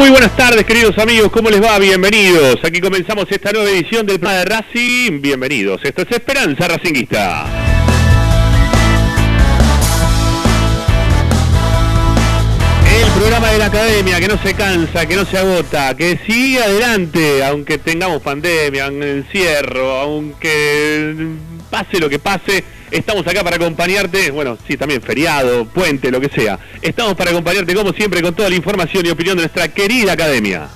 Muy buenas tardes queridos amigos, ¿cómo les va? Bienvenidos. Aquí comenzamos esta nueva edición del programa de Racing. Bienvenidos. Esto es Esperanza Racinguista. El programa de la academia que no se cansa, que no se agota, que sigue adelante, aunque tengamos pandemia, encierro, aunque pase lo que pase, estamos acá para acompañarte, bueno, sí, también feriado, puente, lo que sea. Estamos para acompañarte como siempre con toda la información y opinión de nuestra querida academia.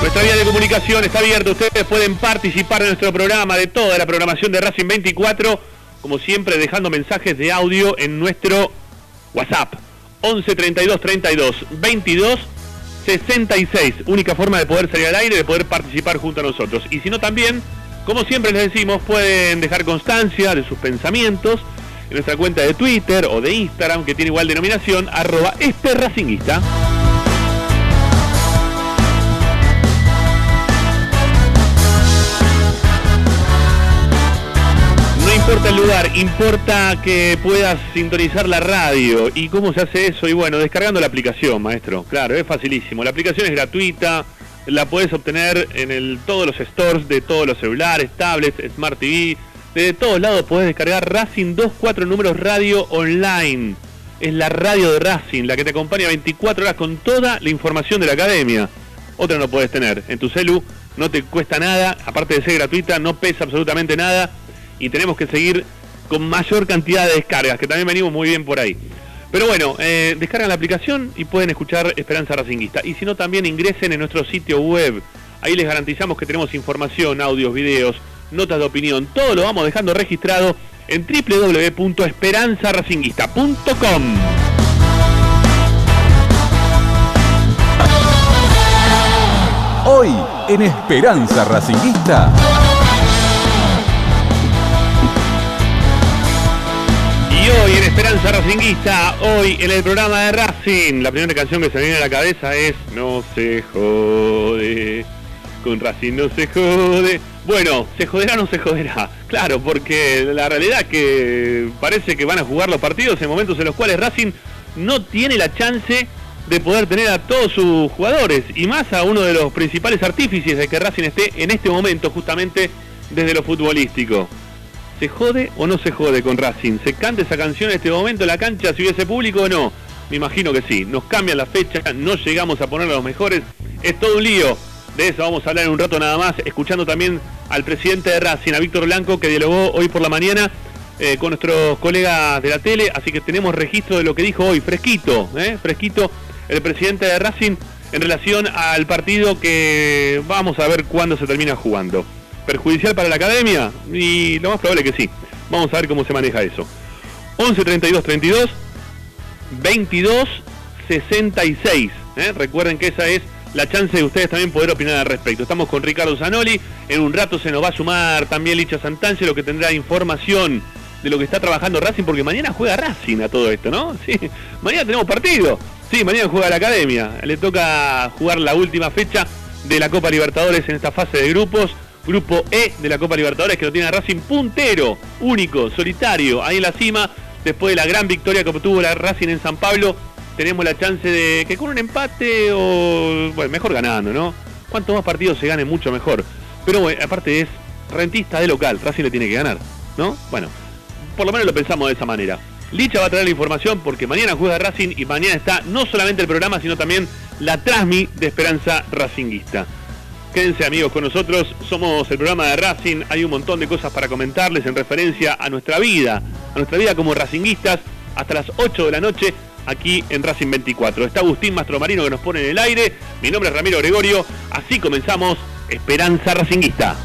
Nuestra vía de comunicación está abierta. Ustedes pueden participar en nuestro programa, de toda la programación de Racing 24, como siempre dejando mensajes de audio en nuestro WhatsApp. 11 32 32 22 66. Única forma de poder salir al aire, de poder participar junto a nosotros. Y si no también, como siempre les decimos, pueden dejar constancia de sus pensamientos en nuestra cuenta de Twitter o de Instagram, que tiene igual denominación, arroba este racinguista. Importa el lugar, importa que puedas sintonizar la radio. ¿Y cómo se hace eso? Y bueno, descargando la aplicación, maestro. Claro, es facilísimo. La aplicación es gratuita, la puedes obtener en el, todos los stores de todos los celulares, tablets, Smart TV. De todos lados puedes descargar Racing 24 números radio online. Es la radio de Racing, la que te acompaña 24 horas con toda la información de la academia. Otra no puedes tener. En tu celu no te cuesta nada, aparte de ser gratuita, no pesa absolutamente nada y tenemos que seguir con mayor cantidad de descargas, que también venimos muy bien por ahí. Pero bueno, eh, descargan la aplicación y pueden escuchar Esperanza Racinguista. Y si no, también ingresen en nuestro sitio web. Ahí les garantizamos que tenemos información, audios, videos, notas de opinión. Todo lo vamos dejando registrado en www.esperanzaracinguista.com. Hoy en Esperanza Racinguista. Racinguista, hoy en el programa de Racing, la primera canción que se viene a la cabeza es No se jode, con Racing no se jode. Bueno, ¿se joderá o no se joderá? Claro, porque la realidad es que parece que van a jugar los partidos en momentos en los cuales Racing no tiene la chance de poder tener a todos sus jugadores y más a uno de los principales artífices de que Racing esté en este momento justamente desde lo futbolístico. ¿Se jode o no se jode con Racing? ¿Se canta esa canción en este momento en la cancha si hubiese público o no? Me imagino que sí. Nos cambian la fecha, no llegamos a poner a los mejores. Es todo un lío. De eso vamos a hablar en un rato nada más, escuchando también al presidente de Racing, a Víctor Blanco, que dialogó hoy por la mañana eh, con nuestros colegas de la tele, así que tenemos registro de lo que dijo hoy, fresquito, ¿eh? fresquito, el presidente de Racing en relación al partido que vamos a ver cuándo se termina jugando perjudicial para la academia? Y lo más probable es que sí. Vamos a ver cómo se maneja eso. 11 32 32 22 66. ¿eh? Recuerden que esa es la chance de ustedes también poder opinar al respecto. Estamos con Ricardo Zanoli. En un rato se nos va a sumar también Licha Santancia, lo que tendrá información de lo que está trabajando Racing, porque mañana juega Racing a todo esto, ¿no? Sí, mañana tenemos partido. Sí, mañana juega la academia. Le toca jugar la última fecha de la Copa Libertadores en esta fase de grupos. Grupo E de la Copa Libertadores que lo tiene Racing puntero, único, solitario, ahí en la cima. Después de la gran victoria que obtuvo la Racing en San Pablo, tenemos la chance de que con un empate o, bueno, mejor ganando, ¿no? Cuanto más partidos se gane, mucho mejor. Pero aparte es rentista de local, Racing le tiene que ganar, ¿no? Bueno, por lo menos lo pensamos de esa manera. Licha va a traer la información porque mañana juega Racing y mañana está no solamente el programa, sino también la Trasmi de Esperanza Racinguista. Quédense amigos con nosotros, somos el programa de Racing, hay un montón de cosas para comentarles en referencia a nuestra vida, a nuestra vida como racinguistas, hasta las 8 de la noche aquí en Racing 24. Está Agustín Mastromarino que nos pone en el aire, mi nombre es Ramiro Gregorio, así comenzamos Esperanza Racinguista.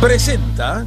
Presenta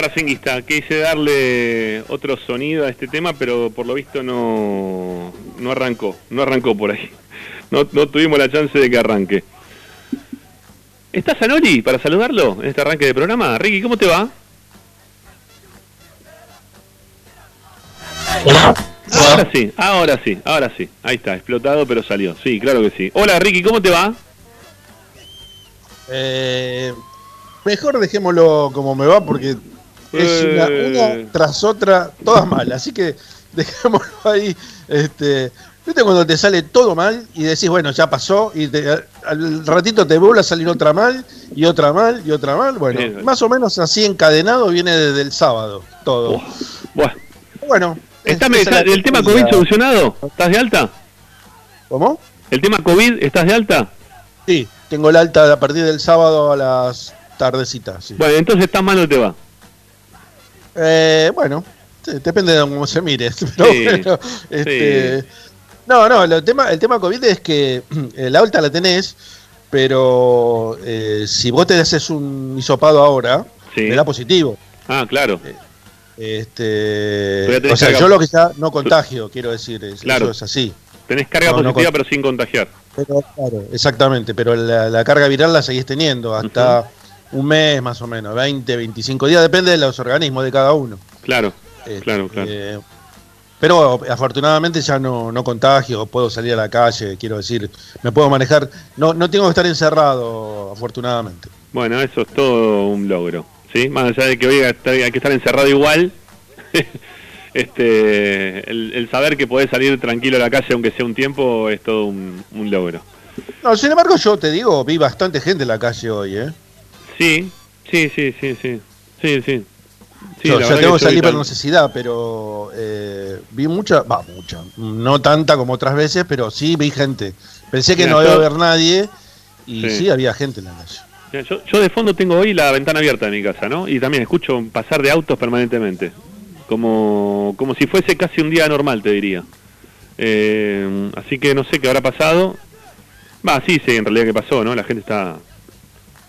Racinguista. Quise darle otro sonido a este tema, pero por lo visto no, no arrancó, no arrancó por ahí. No, no tuvimos la chance de que arranque. ¿Estás Sanoli para saludarlo en este arranque de programa? Ricky, ¿cómo te va? Hola. Ahora sí, ahora sí, ahora sí. Ahí está, explotado, pero salió. Sí, claro que sí. Hola Ricky, ¿cómo te va? Eh, mejor dejémoslo como me va porque es una, Eh. una tras otra, todas mal. Así que dejémoslo ahí. Este, ¿Viste cuando te sale todo mal y decís, bueno, ya pasó y te- al ratito te vuelve a salir otra mal y otra mal y otra mal? Bueno, Sí. más o menos así encadenado viene desde el sábado todo. Bueno, Bueno, ¿está, es ¿el tema. COVID solucionado? ¿Estás de alta? ¿Cómo? ¿El tema COVID, estás de alta? Sí, tengo el alta a partir del sábado a las tardecitas. sí. Bueno, entonces está mal no te va. Eh, bueno, depende de cómo se mire. Pero Sí, bueno, este, No, no, el tema, el tema COVID es que eh, la alta la tenés, pero eh, si vos te haces un hisopado ahora, Sí. da positivo. Ah, claro. Este, ya tenés o sea, carga- yo lo que ya no contagio, quiero decir, Claro. eso es así. Tenés carga No, positiva pero sin contagiar. Pero, claro, exactamente, pero la, la carga viral la seguís teniendo hasta un mes más o menos, 20, 25 días, depende de los organismos de cada uno. Claro, Este, claro, claro. eh, pero afortunadamente ya no, no contagio, puedo salir a la calle, quiero decir, me puedo manejar, no, no tengo que estar encerrado, afortunadamente. Bueno, eso es todo un logro. ¿sí? Más allá de que hoy hay que estar encerrado igual, este, el, el saber que podés salir tranquilo a la calle aunque sea un tiempo es todo un, un logro. No, sin embargo, yo te digo, vi bastante gente en la calle hoy, ¿eh? Sí, sí, sí, sí, sí. Sí, sí. Sí, yo, tengo tan- necesidad, pero eh, vi mucha, va, mucha, no tanta como otras veces, pero sí vi gente. Pensé que Mira, no iba a haber nadie y Sí. sí. había gente en la calle. Mira, Yo, yo de fondo tengo hoy la ventana abierta de mi casa, ¿no? Y también escucho pasar de autos permanentemente. Como, como si fuese casi un día normal, te diría. Eh, así que no sé qué habrá pasado. Va, sí, sí, en realidad qué pasó, ¿no? La gente está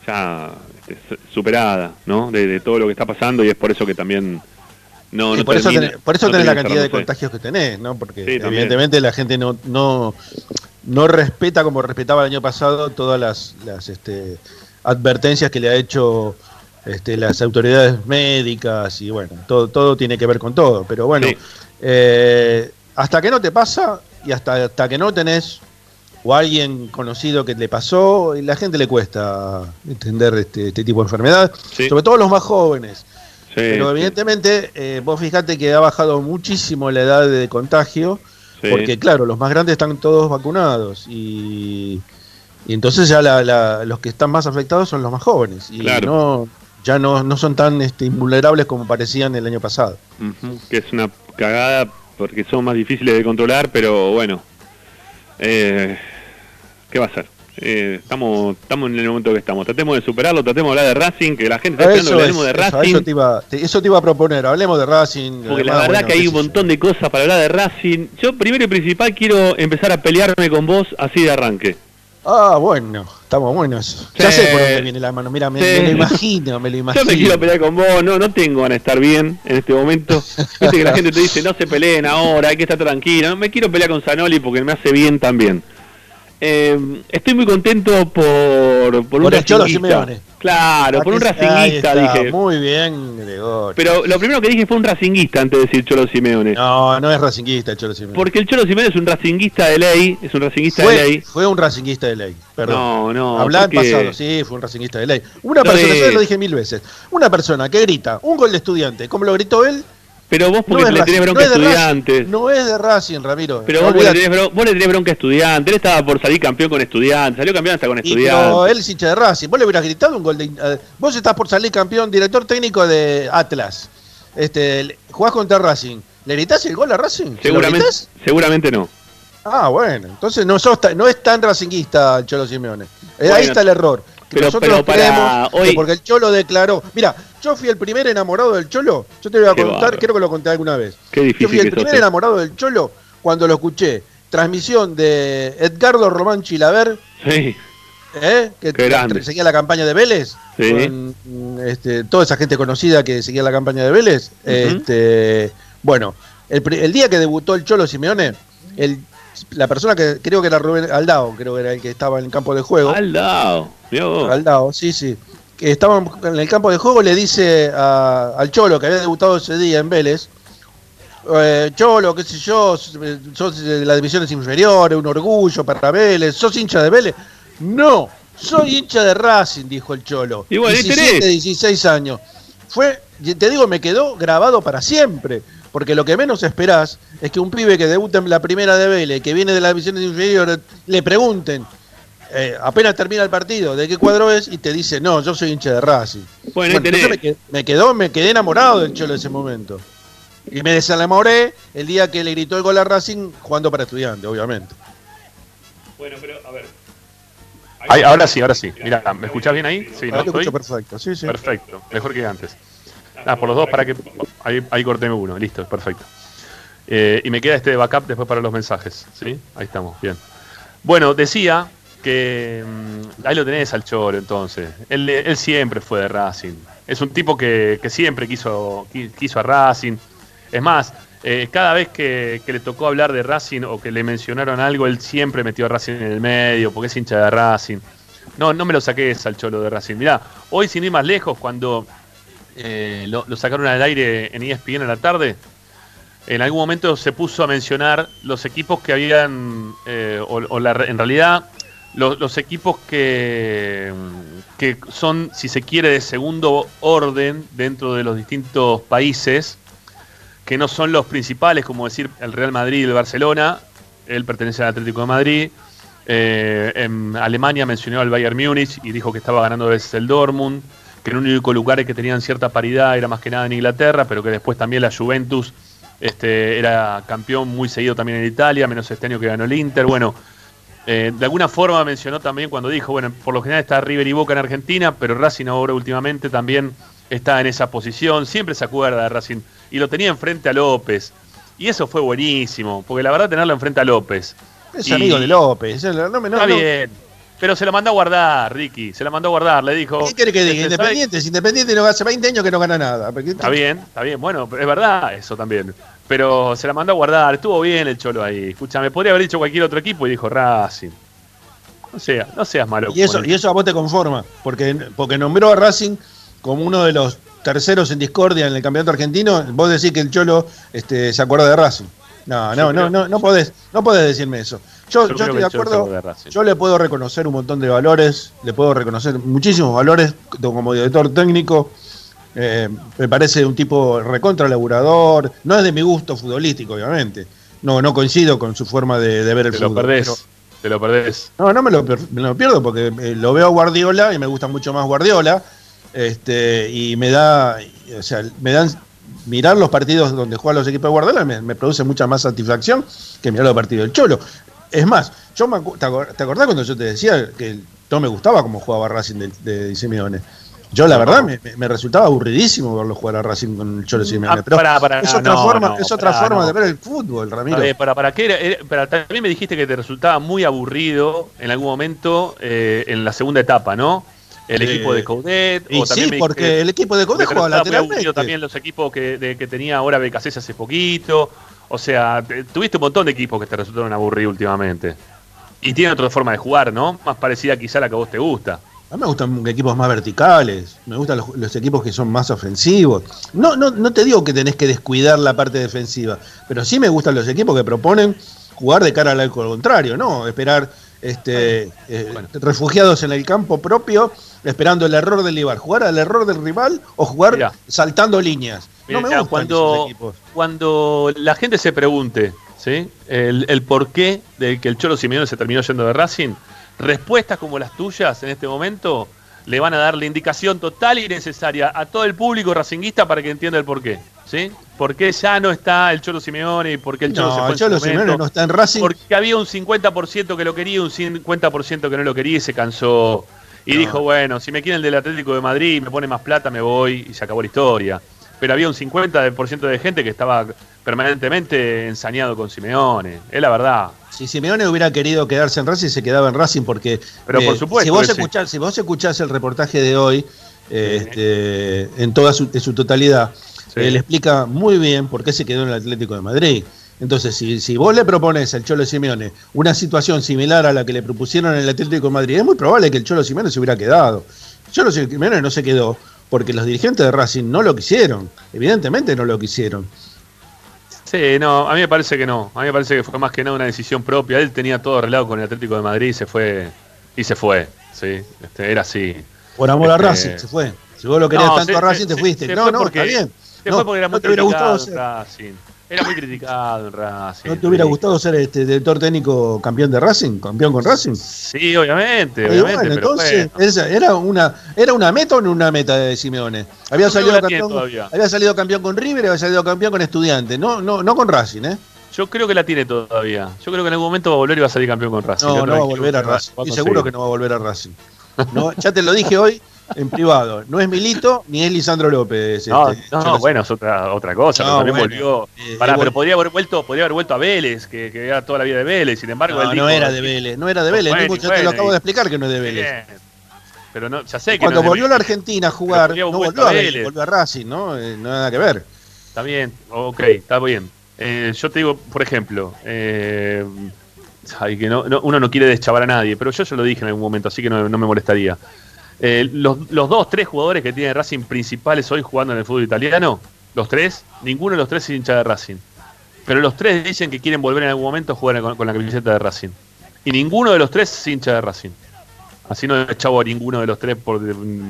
ya superada, ¿no? De, de todo lo que está pasando y es por eso que también no, Sí, no por, eso tenés, por eso no tenés la cantidad de contagios que tenés, ¿no? Porque Sí, también. evidentemente la gente no, no, no respeta como respetaba el año pasado todas las, las este, advertencias que le ha hecho este, las autoridades médicas y bueno, todo, todo tiene que ver con todo. Pero bueno, Sí. eh, hasta que no te pasa y hasta, hasta que no tenés o alguien conocido que le pasó, la gente le cuesta entender este, este tipo de enfermedad, Sí. sobre todo los más jóvenes. Sí, Pero evidentemente, eh, vos fijate que ha bajado muchísimo la edad de contagio, sí. porque claro, los más grandes están todos vacunados y, y entonces ya la- la- los que están más afectados son los más jóvenes y Claro. no ya no, no son tan este, invulnerables como parecían el año pasado. Que es una cagada porque son más difíciles de controlar, pero bueno, eh, ¿qué va a ser? Eh, estamos, estamos en el momento que estamos. Tratemos de superarlo, tratemos de hablar de Racing, que la gente está esperando que hablemos de Racing. eso te iba, te- eso te iba a proponer, hablemos de Racing. Porque la verdad bueno, que hay un montón de cosas para hablar de Racing. Yo primero y principal quiero empezar a pelearme con vos así de arranque. Ah, bueno, estamos buenos. Ya sé por dónde viene la mano. Mira, me, lo imagino, me lo imagino. Yo me quiero pelear con vos, no, no tengo ganas de estar bien en este momento. Viste que la gente te dice, no se peleen ahora, hay que estar tranquilo. No me quiero pelear con Zanoli porque me hace bien también. Eh, estoy muy contento por, por, un el Cholo Simeone. Claro, por un racinguista, dije. Muy bien, Gregorio. Pero lo primero que dije fue un racinguista antes de decir Cholo Simeone. No, no es racinguista el Cholo Simeone. Porque el Cholo Simeone es un racinguista de ley, es un racinguista de ley. Fue un racinguista de ley, perdón. No, no. Pasado, sí, fue un racinguista de ley. Una persona, yo lo dije mil veces, una persona que grita un gol de estudiante, como lo gritó él, pero vos porque le tenés bronca a estudiantes. No es de Racing, Ramiro. Pero vos, le tenés, vos, le tenés, bronca a estudiantes. Él estaba por salir campeón con estudiantes. Salió campeón hasta con estudiantes. pero él es hincha de Racing. Vos le hubieras gritado un gol de. Uh, vos estás por salir campeón, director técnico de Atlas. Este, jugás contra Racing. ¿Le gritás el gol a Racing? Seguramente, seguramente no. Ah, bueno. Entonces no, sos, no es tan racinguista el Cholo Simeone. Eh, ahí está el error. Pero, nosotros creemos hoy... porque el Cholo declaró. Mira, yo fui el primer enamorado del Cholo. Yo te voy a contar, creo que lo conté alguna vez. yo fui el primer enamorado del Cholo cuando lo escuché. Transmisión de Edgardo Román Chilaver. Sí. ¿eh? Que seguía la campaña de Vélez. Sí. este, toda esa gente conocida que seguía la campaña de Vélez. este, bueno, el, día que debutó el Cholo Simeone, el, la persona que creo que era Rubén Aldao, creo que era el que estaba en el campo de juego. Aldao. Aldao, sí, sí que estaba en el campo de juego, le dice al Cholo, que había debutado ese día en Vélez, eh, Cholo, qué sé yo, sos de las divisiones inferiores, un orgullo para Vélez, sos hincha de Vélez. No, soy hincha de Racing, dijo el Cholo. Y bueno, 17, 16 años. Fue, te digo, me quedó grabado para siempre. Porque lo que menos esperás es que un pibe que debuta en la primera de Vélez, que viene de las divisiones inferiores, le pregunten, eh, apenas termina el partido, ¿de qué cuadro es? Y te dice, no, yo soy hincha de Racing. Bueno, me, quedó, me quedé enamorado del Cholo en ese momento. Y me desenamoré el día que le gritó el gol a Racing jugando para estudiante, obviamente. Bueno, pero a ver. ahora sí, ahora sí. Mira, ¿me escuchás bien ahí? Sí, ¿no? Escucho perfecto, sí, sí. Perfecto, mejor que antes. Ah, por los dos para que. Ahí, ahí corté uno, listo, perfecto. Eh, y me queda este backup después para los mensajes, ¿sí? Ahí estamos, bien. Bueno, decía que mm, ahí lo tenés al Choro entonces. Él, siempre fue de Racing. Es un tipo que, siempre quiso, quiso a Racing. Es más, eh, cada vez que, le tocó hablar de Racing o que le mencionaron algo, él siempre metió a Racing en el medio porque es hincha de Racing. No, no me lo saques al Cholo de Racing. Mirá, hoy sin ir más lejos, cuando eh, lo, sacaron al aire en ESPN en la tarde, en algún momento se puso a mencionar los equipos que habían, eh, o, la, en realidad los, equipos que, que son, si se quiere, de segundo orden dentro de los distintos países, que no son los principales, como decir el Real Madrid y el Barcelona, él pertenece al Atlético de Madrid. Eh, en Alemania mencionó al Bayern Múnich y dijo que estaba ganando veces el Dortmund, que el único lugar que tenían cierta paridad era más que nada en Inglaterra, pero que después también la Juventus este, era campeón muy seguido también en Italia, menos este año que ganó el Inter. Bueno, eh, de alguna forma mencionó también cuando dijo, bueno, por lo general está River y Boca en Argentina, pero Racing ahora últimamente también está en esa posición, siempre se acuerda de Racing, y lo tenía enfrente a López. Y eso fue buenísimo, porque la verdad tenerlo enfrente a López. Es amigo de López, no, está bien. Pero se lo mandó a guardar, Ricky. Se lo mandó a guardar. Le dijo. ¿Qué quiere que diga? Este, Independiente. Independiente no hace 20 años que no gana nada. Está bien, está bien. Bueno, es verdad eso también. Pero se la mandó a guardar. Estuvo bien el Cholo ahí. Escúchame, podría haber dicho cualquier otro equipo y dijo Racing. No, sea, no seas malo. Y eso, y eso a vos te conforma. Porque, porque nombró a Racing como uno de los terceros en discordia en el campeonato argentino. Vos decís que el Cholo este, se acuerda de Racing. No, no, no, no, no podés, no podés decirme eso. Yo, yo, estoy de acuerdo. yo le puedo reconocer un montón de valores, le puedo reconocer muchísimos valores como director técnico. Eh, me parece un tipo recontra laburador. No es de mi gusto futbolístico, obviamente. No, no coincido con su forma de, ver el te fútbol. Lo perdés, te lo perdés. No, no me lo, me lo pierdo porque eh, lo veo a Guardiola y me gusta mucho más Guardiola. Este, y me da, o sea, me dan mirar los partidos donde juegan los equipos de Guardiola me, produce mucha más satisfacción que mirar los partidos del Cholo. Es más, yo me, ¿te acordás cuando yo te decía que no me gustaba cómo jugaba Racing de, de Simeone? Yo la verdad me, me resultaba aburridísimo verlo jugar a Racing con el Cholo Simeone. Ah, pero pará, pará, es otra no, forma, no, es otra forma no. de ver el fútbol, Ramiro. Ver, para, para qué era- para- también me dijiste que te resultaba muy aburrido en algún momento eh, en la segunda etapa, ¿no? El Eh, equipo de Coudet. y o sí, me porque el equipo de muy aburrido lateralmente. también los equipos que, de- que tenía ahora BKC hace poquito. O sea, te- tuviste un montón de equipos que te resultaron aburridos últimamente. Y tiene otra forma de jugar, ¿no? Más parecida quizá a la que a vos te gusta. A mí me gustan equipos más verticales, me gustan los, equipos que son más ofensivos. No, no, no te digo que tenés que descuidar la parte defensiva, pero sí me gustan los equipos que proponen jugar de cara al contrario, no esperar este, eh, Bueno. refugiados en el campo propio, esperando el error del rival. Jugar al error del rival o jugar Mirá. saltando líneas. No me gustan cuando, esos cuando la gente se pregunte ¿sí? el, el porqué de que el Cholo Simeone se terminó yendo de Racing, respuestas como las tuyas en este momento le van a dar la indicación total y necesaria a todo el público racinguista para que entienda el porqué. ¿sí? ¿Por qué ya no está el Cholo Simeone y por qué el Cholo se No, fue el en Cholo momento? Simeone no está en Racing. Porque había un 50% que lo quería, un 50% que no lo quería y se cansó. Y No. dijo, bueno, si me quieren del Atlético de Madrid, me pone más plata, me voy y se acabó la historia. Pero había un 50% de gente que estaba permanentemente ensañado con Simeone. Es la verdad. Si Simeone hubiera querido quedarse en Racing, se quedaba en Racing porque. eh, Pero por supuesto Si vos, escuchás, si vos escuchás el reportaje de hoy, eh, este, en toda su, en su totalidad, Sí. él explica muy bien por qué se quedó en el Atlético de Madrid. Entonces, si, si vos le propones al Cholo Simeone una situación similar a la que le propusieron en el Atlético de Madrid, es muy probable que el Cholo Simeone se hubiera quedado. El Cholo Simeone no se quedó porque los dirigentes de Racing no lo quisieron. Evidentemente no lo quisieron. Sí, no, a mí me parece que no. A mí me parece que fue más que nada una decisión propia. Él tenía todo arreglado con el Atlético de Madrid y se fue. Y se fue, sí. Este, era así. Por amor a Este- Racing, se fue. Si vos lo querías No, tanto se- a Racing, se- te fuiste. se no, no, porque- está bien. Se No, fue porque era no muy te hubiera gustado Racing. Era muy criticado en Racing. ¿No te hubiera gustado ser este director técnico campeón de Racing? ¿Campeón con Racing? Sí, obviamente, obviamente. bueno, pero entonces, bueno. esa era una era una meta o no una meta de Simeone. Había salido campeón, había salido campeón con River y había salido campeón con Estudiantes, no no no con Racing, ¿eh? Yo creo que la tiene todavía. Yo creo que en algún momento va a volver y va a salir campeón con Racing. No, no va a volver a Racing. Estoy seguro que no va a volver a Racing. No, ya te lo dije hoy en privado. No es Milito ni es Lisandro López. No, este, no, bueno, es otra, otra cosa. No, también bueno, volvió. eh, Pará, pero podría haber vuelto, podría haber vuelto a Vélez, que, que era toda la vida de Vélez. Sin embargo, él No, dijo, no era de Vélez, no era de Vélez. Bueno, yo te lo acabo y- de explicar que no es de Vélez. Bien. Pero no, ya sé que Cuando no volvió a la. Argentina a jugar, no volvió a Vélez, Vélez. volvió a Racing, ¿no? Eh, no nada que ver. Está bien, ok, está bien. Eh, yo te digo, por ejemplo, eh, ay, que no, no- uno no quiere deschavar a nadie, pero yo ya lo dije en algún momento, así que no, no me molestaría. Eh, los, los dos, tres jugadores que tiene Racing principales hoy jugando en el fútbol italiano, los tres, ninguno de los tres es hincha de Racing. Pero los tres dicen que quieren volver en algún momento a jugar con, con la camiseta de Racing. Y ninguno de los tres es hincha de Racing. Así no deschavo a ninguno de los tres por,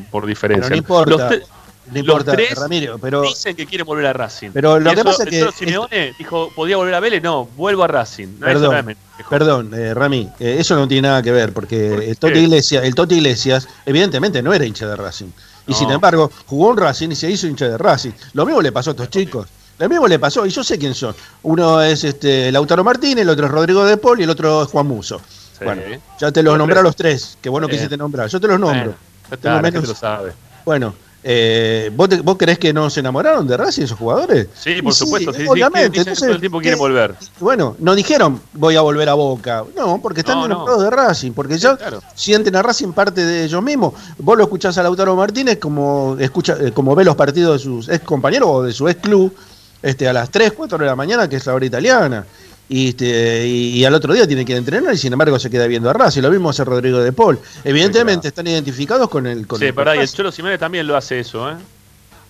por diferencia. Pero no importa. Los No Los importa, tres Ramiro, pero dicen que quieren volver a Racing. Pero lo que pasa es que Simeone dijo, ¿podía volver a Vélez? No, vuelvo a Racing. No, Perdón, no. Perdón, eh, Rami, eh, eso no tiene nada que ver, porque ¿Por el Toti, qué? Iglesias, el Toti Iglesias evidentemente no era hincha de Racing. Y No. sin embargo, jugó en Racing y se hizo hincha de Racing. Lo mismo le pasó a estos chicos. Lo mismo le pasó, y yo sé quién son. Uno es este Lautaro Martínez, el otro es Rodrigo De Paul y el otro es Juan Muso. Sí. Bueno, ya te los Los nombré a los tres, que bueno Bien. quisiste nombrar. Yo te los nombro. Bueno, está, menos- lo sabe. Bueno, eh, ¿vos, te- ¿vos creés que no se enamoraron de Racing esos jugadores? Sí, por supuesto. Sí, obviamente. dicen Entonces, todo el tiempo quieren ¿qué? volver. Bueno, no dijeron voy a volver a Boca. No, porque están No, enamorados de Racing, porque ya claro. sienten a Racing parte de ellos mismos. Vos lo escuchás a Lautaro Martínez como escucha, eh, como ve los partidos de sus ex compañeros o de su ex club este, a las 3, 4 de la mañana, que es la hora italiana. Y, este, y, y al otro día tiene que ir a entrenar y sin embargo se queda viendo a Racing. Lo mismo hace Rodrigo de Paul. Evidentemente Sí, están identificados con el con, Sí, el- verdad, y el. Cholo Simeone también lo hace eso, ¿eh?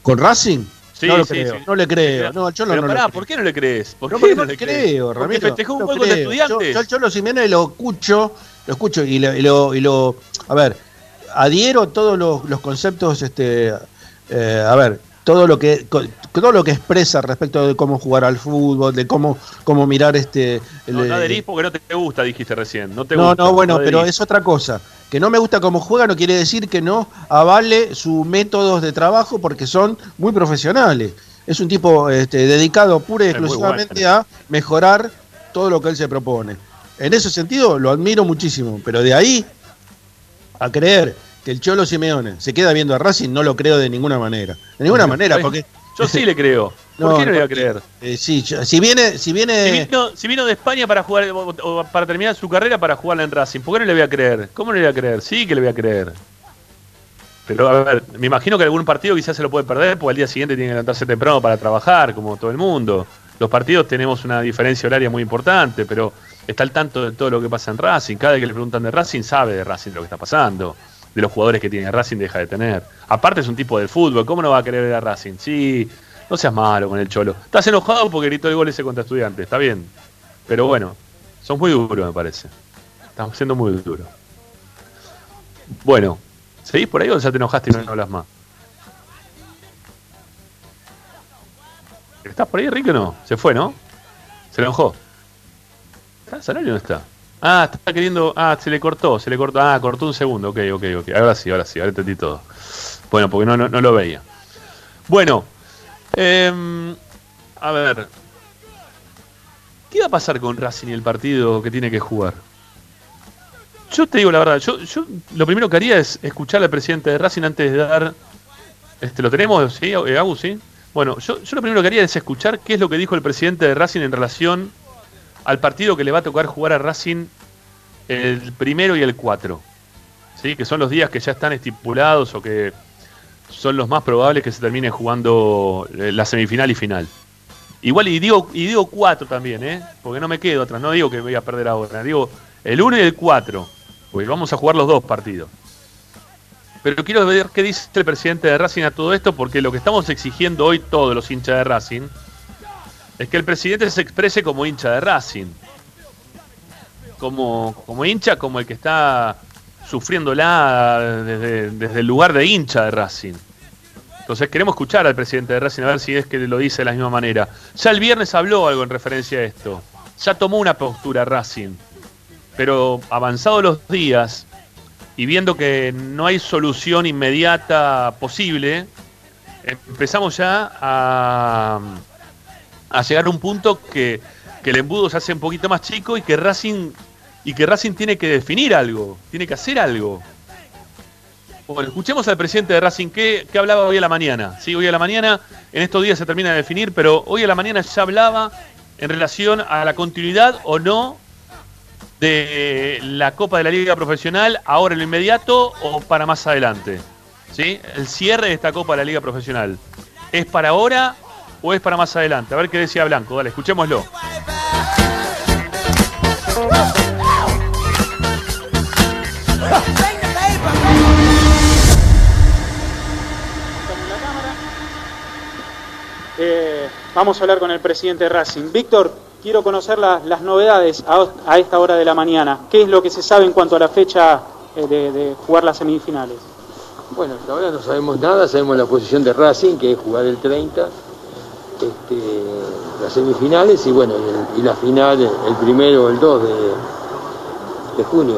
¿Con Racing? Sí, no lo sí, creo, sí. no le creo. No, al Cholo Pero no pará. ¿por qué no le crees? ¿Por No, qué porque no no le crees? creo, Porque Ramiro. festejó un contra creo. estudiantes. Yo, yo al Cholo Simeone lo escucho, lo escucho y lo, y lo, y lo- a ver, adhiero todos los, los conceptos, este, eh, a ver, todo lo que todo lo que expresa respecto de cómo jugar al fútbol, de cómo cómo mirar este. No, el- no adherís porque no te gusta, dijiste recién. No, te no, gusta, no, bueno, pero es otra cosa. Que no me gusta cómo juega no quiere decir que no avale sus métodos de trabajo porque son muy profesionales. Es un tipo este, dedicado pura y exclusivamente bueno. a mejorar todo lo que él se propone. En ese sentido lo admiro muchísimo, pero de ahí a creer que el Cholo Simeone se queda viendo a Racing, no lo creo de ninguna manera. De ninguna manera, porque. Yo sí le creo. ¿Por No, qué no le voy a creer? eh, sí, yo- si viene, si Si viene. vino, si vino de España para jugar o, o para terminar su carrera para jugarla en Racing, ¿por qué no le voy a creer? ¿Cómo no le voy a creer? Sí que le voy a creer. Pero a ver, me imagino que algún partido quizás se lo puede perder porque al día siguiente tiene que levantarse temprano para trabajar, como todo el mundo. Los partidos tenemos una diferencia horaria muy importante, pero está al tanto de todo lo que pasa en Racing. Cada vez que le preguntan de Racing, sabe de Racing lo que está pasando. De los jugadores que tiene Racing deja de tener. Aparte es un tipo del fútbol, ¿cómo no va a querer ver a Racing? Sí, no seas malo con el cholo. Estás enojado porque gritó el gol ese contra estudiantes, está bien. Pero bueno, son muy duros, me parece. Estamos siendo muy duros. Bueno, ¿seguís por ahí o ya te enojaste y no hablas más? ¿Estás por ahí, Enrique, o no? Se fue, ¿no? Se enojó. ¿Está Zanoli o no está? Ah, está queriendo. Ah, se le cortó, se le cortó. Ah, cortó un segundo. Ok, ok, ok. Ahora sí, ahora sí, ahora entendí todo. Bueno, porque no, no, no lo veía. Bueno, em, a ver. ¿Qué va a pasar con Racing y el partido que tiene que jugar? Yo te digo la verdad, yo, yo lo primero que haría es escuchar al presidente de Racing antes de dar. Este, ¿Lo tenemos? ¿Sí? Eh, Agus, ¿sí? Bueno, yo, yo lo primero que haría es escuchar qué es lo que dijo el presidente de Racing en relación al partido que le va a tocar jugar a Racing el primero y el 4. ¿Sí? Que son los días que ya están estipulados o que son los más probables que se termine jugando eh, la semifinal y final. Igual y digo, y digo 4 también, ¿eh? Porque no me quedo atrás, no digo que voy a perder ahora, digo el 1 y el 4, porque vamos a jugar los dos partidos. Pero quiero ver qué dice el presidente de Racing a todo esto, porque lo que estamos exigiendo hoy todos los hinchas de Racing es que el presidente se exprese como hincha de Racing. Como, como hincha, como el que está sufriéndola desde, desde el lugar de hincha de Racing. Entonces queremos escuchar al presidente de Racing a ver si es que lo dice de la misma manera. Ya el viernes habló algo en referencia a esto. Ya tomó una postura Racing. Pero avanzados los días y viendo que no hay solución inmediata posible, empezamos ya a, a llegar a un punto que, que el embudo se hace un poquito más chico y que Racing y que Racing tiene que definir algo, tiene que hacer algo. Bueno, escuchemos al presidente de Racing que, hablaba hoy a la mañana. Sí, hoy a la mañana, en estos días se termina de definir, pero hoy a la mañana ya hablaba en relación a la continuidad o no de la Copa de la Liga Profesional, ahora en lo inmediato o para más adelante. ¿Sí? El cierre de esta Copa de la Liga Profesional. ¿Es para ahora o es para más adelante? A ver qué decía Blanco. Dale, escuchémoslo. Eh, vamos a hablar con el presidente de Racing. Víctor, quiero conocer la- las novedades a, a esta hora de la mañana. ¿Qué es lo que se sabe en cuanto a la fecha eh, de, de jugar las semifinales? Bueno, hasta ahora no sabemos nada, sabemos la posición de Racing, que es jugar el 30, este, las semifinales y bueno, y, el- y la final el, primero o el 2 de, de junio.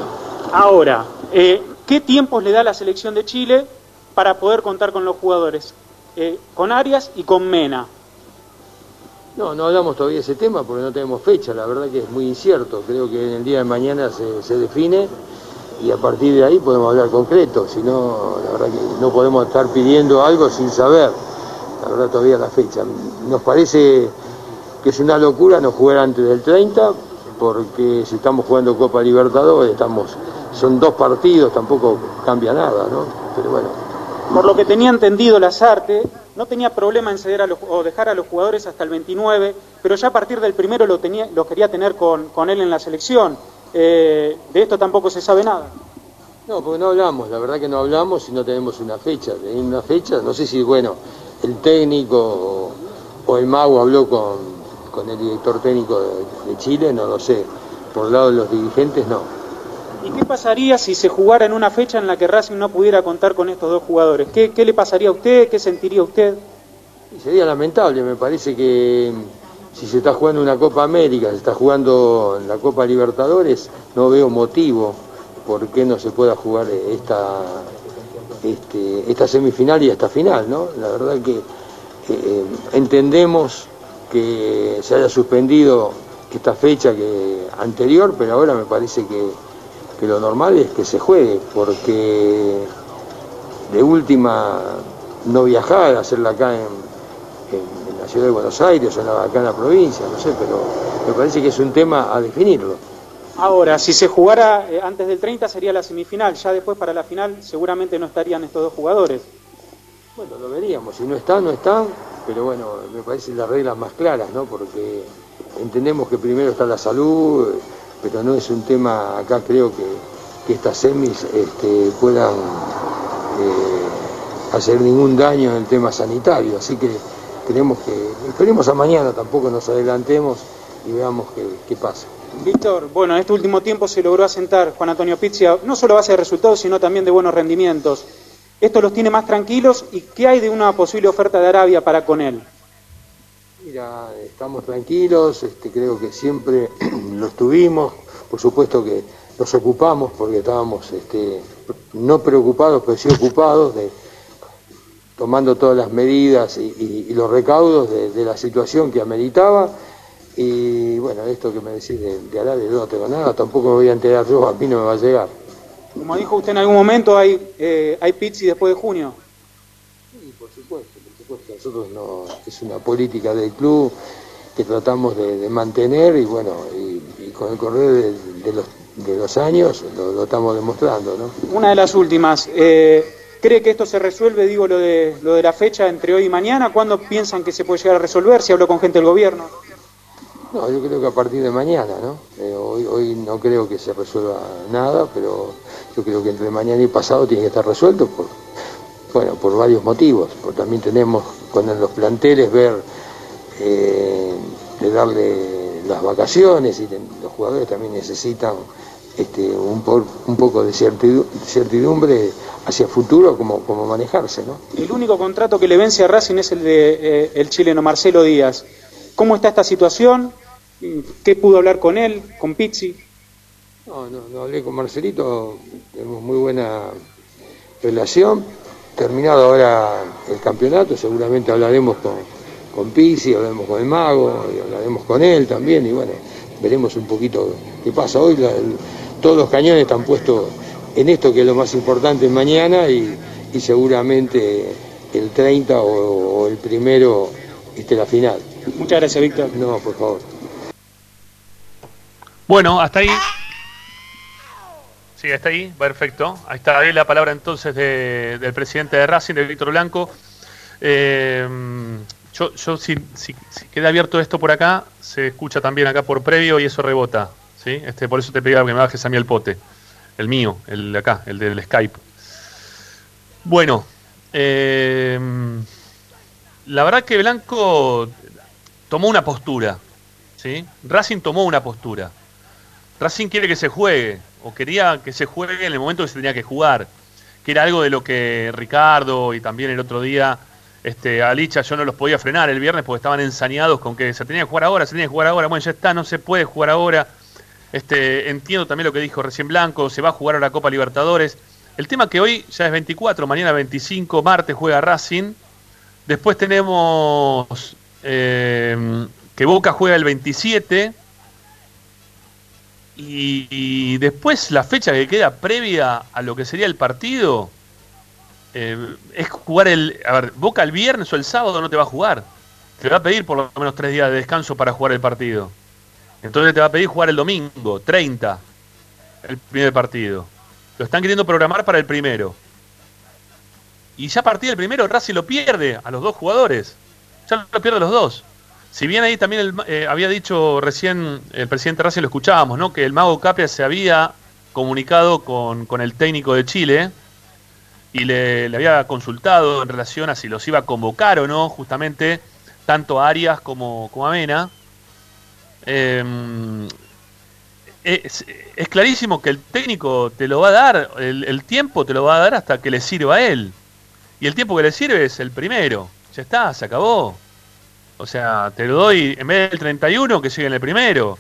Ahora, eh, ¿qué tiempos le da la selección de Chile para poder contar con los jugadores? Eh, con Arias y con Mena. No, no hablamos todavía de ese tema porque no tenemos fecha, la verdad que es muy incierto, creo que en el día de mañana se, se define y a partir de ahí podemos hablar concreto, si no, la verdad que no podemos estar pidiendo algo sin saber, verdad todavía la fecha. Nos parece que es una locura no jugar antes del 30, porque si estamos jugando Copa Libertadores, estamos, son dos partidos, tampoco cambia nada, ¿no? Pero bueno, Por lo que tenía entendido Lazarte, no tenía problema en ceder a los, o dejar a los jugadores hasta el 29, pero ya a partir del primero lo, tenía, lo quería tener con, con él en la selección. Eh, de esto tampoco se sabe nada. No, porque no hablamos, la verdad que no hablamos y no tenemos una fecha. Teniendo una fecha, no sé si, bueno, el técnico o, el mago habló con, con el director técnico de, de Chile, no lo sé. Por el lado de los dirigentes, no. ¿Y qué pasaría si se jugara en una fecha en la que Racing no pudiera contar con estos dos jugadores? ¿Qué, qué le pasaría a usted? ¿Qué sentiría usted? Y sería lamentable, me parece que si se está jugando una Copa América, se está jugando la Copa Libertadores, no veo motivo por qué no se pueda jugar esta, este, esta semifinal y esta final, ¿no? La verdad que eh, entendemos que se haya suspendido esta fecha que anterior, pero ahora me parece que, lo normal es que se juegue, porque de última no viajar, hacerla acá en, la ciudad de Buenos Aires o acá en la provincia, no sé, pero me parece que es un tema a definirlo. Ahora, si se jugara eh, antes del 30 sería la semifinal, ya después para la final seguramente no estarían estos dos jugadores. Bueno, lo veríamos, si no están, no están, pero bueno, me parecen las reglas más claras, ¿no? Porque entendemos que primero está la salud, pero no es un tema, acá creo que, que estas semis este, puedan eh, hacer ningún daño en el tema sanitario, así que creemos que, esperemos a mañana, tampoco nos adelantemos y veamos qué pasa. Víctor, bueno, en este último tiempo se logró asentar Juan Antonio Pizia, no solo a base de resultados, sino también de buenos rendimientos. ¿Esto los tiene más tranquilos y qué hay de una posible oferta de Arabia para con él? Mira, estamos tranquilos, este, creo que siempre lo estuvimos, por supuesto que nos ocupamos porque estábamos este, no preocupados, pero sí ocupados de tomando todas las medidas y, los recaudos de, la situación que ameritaba. Y bueno, esto que me decís de, de Arabia, yo no tengo nada, tampoco me voy a enterar yo, a mí no me va a llegar. Como dijo usted en algún momento, hay, eh, hay pizzi después de junio. Sí, por supuesto, por supuesto. Nosotros no, es una política del club que tratamos de, mantener y bueno, y, con el correr de, los, de los años lo, estamos demostrando. ¿no? Una de las últimas, eh, ¿cree que esto se resuelve, digo, lo de, lo de la fecha entre hoy y mañana? ¿Cuándo piensan que se puede llegar a resolver? ¿Si habló con gente del gobierno? No, yo creo que a partir de mañana, ¿no? Eh, hoy, hoy no creo que se resuelva nada, pero yo creo que entre mañana y pasado tiene que estar resuelto por, bueno, por varios motivos. Porque también tenemos con los planteles ver eh, de darle las vacaciones y los jugadores también necesitan este, un, un poco de certidumbre hacia futuro como, como manejarse. ¿no? El único contrato que le vence a Racing es el de eh, el chileno Marcelo Díaz. ¿Cómo está esta situación? ¿Qué pudo hablar con él, con Pizzi? No, no, no hablé con Marcelito, tenemos muy buena relación. Terminado ahora el campeonato, seguramente hablaremos con, con Pizzi, hablaremos con el Mago, hablaremos con él también, y bueno, veremos un poquito qué pasa. Hoy todos los cañones están puestos en esto que es lo más importante mañana y, seguramente el 30 o, o el primero esté la final. Muchas gracias, Víctor. No, por favor. Bueno, hasta ahí. Sí, hasta ahí, perfecto. Ahí está ahí la palabra entonces del presidente de Racing, de Víctor Blanco. Eh, yo, yo si, si, queda abierto esto por acá, se escucha también acá por previo y eso rebota. ¿sí? Este, por eso te pedía que me bajes a mí el pote. El mío, el de acá, el del Skype. Bueno, eh, la verdad que Blanco tomó una postura. ¿sí? Racing tomó una postura. Racing quiere que se juegue, o quería que se juegue en el momento que se tenía que jugar, que era algo de lo que Ricardo y también el otro día este, yo no los podía frenar el viernes porque estaban ensañados con que se tenía que jugar ahora, se tenía que jugar ahora, bueno, ya está, no se puede jugar ahora. Este, entiendo también lo que dijo recién Blanco, se va a jugar a la Copa Libertadores. El tema que hoy ya es 24, mañana 25, martes juega Racing. Después tenemos eh, que Boca juega el 27. Y, después la fecha que queda previa a lo que sería el partido eh, es jugar el. A ver, Boca el viernes o el sábado no te va a jugar. Te va a pedir por lo menos tres días de descanso para jugar el partido. Entonces te va a pedir jugar el domingo, 30, el primer partido. Lo están queriendo programar para el primero. Y ya a partir del primero, Racing lo pierde a los dos jugadores. Ya lo pierde los dos. Si bien ahí también eh, había dicho recién el presidente Racing, lo escuchábamos, ¿no? Que el Mago Capia se había comunicado con, el técnico de Chile y le, había consultado en relación a si los iba a convocar o no, justamente, tanto a Arias como, como a Mena. Em, es, clarísimo que el técnico te lo va a dar, el, el, tiempo te lo va a dar hasta que le sirva a él. Y el tiempo que le sirve es el primero. Ya está, se acabó. O sea, te lo doy en vez del 31 que sigue en el primero.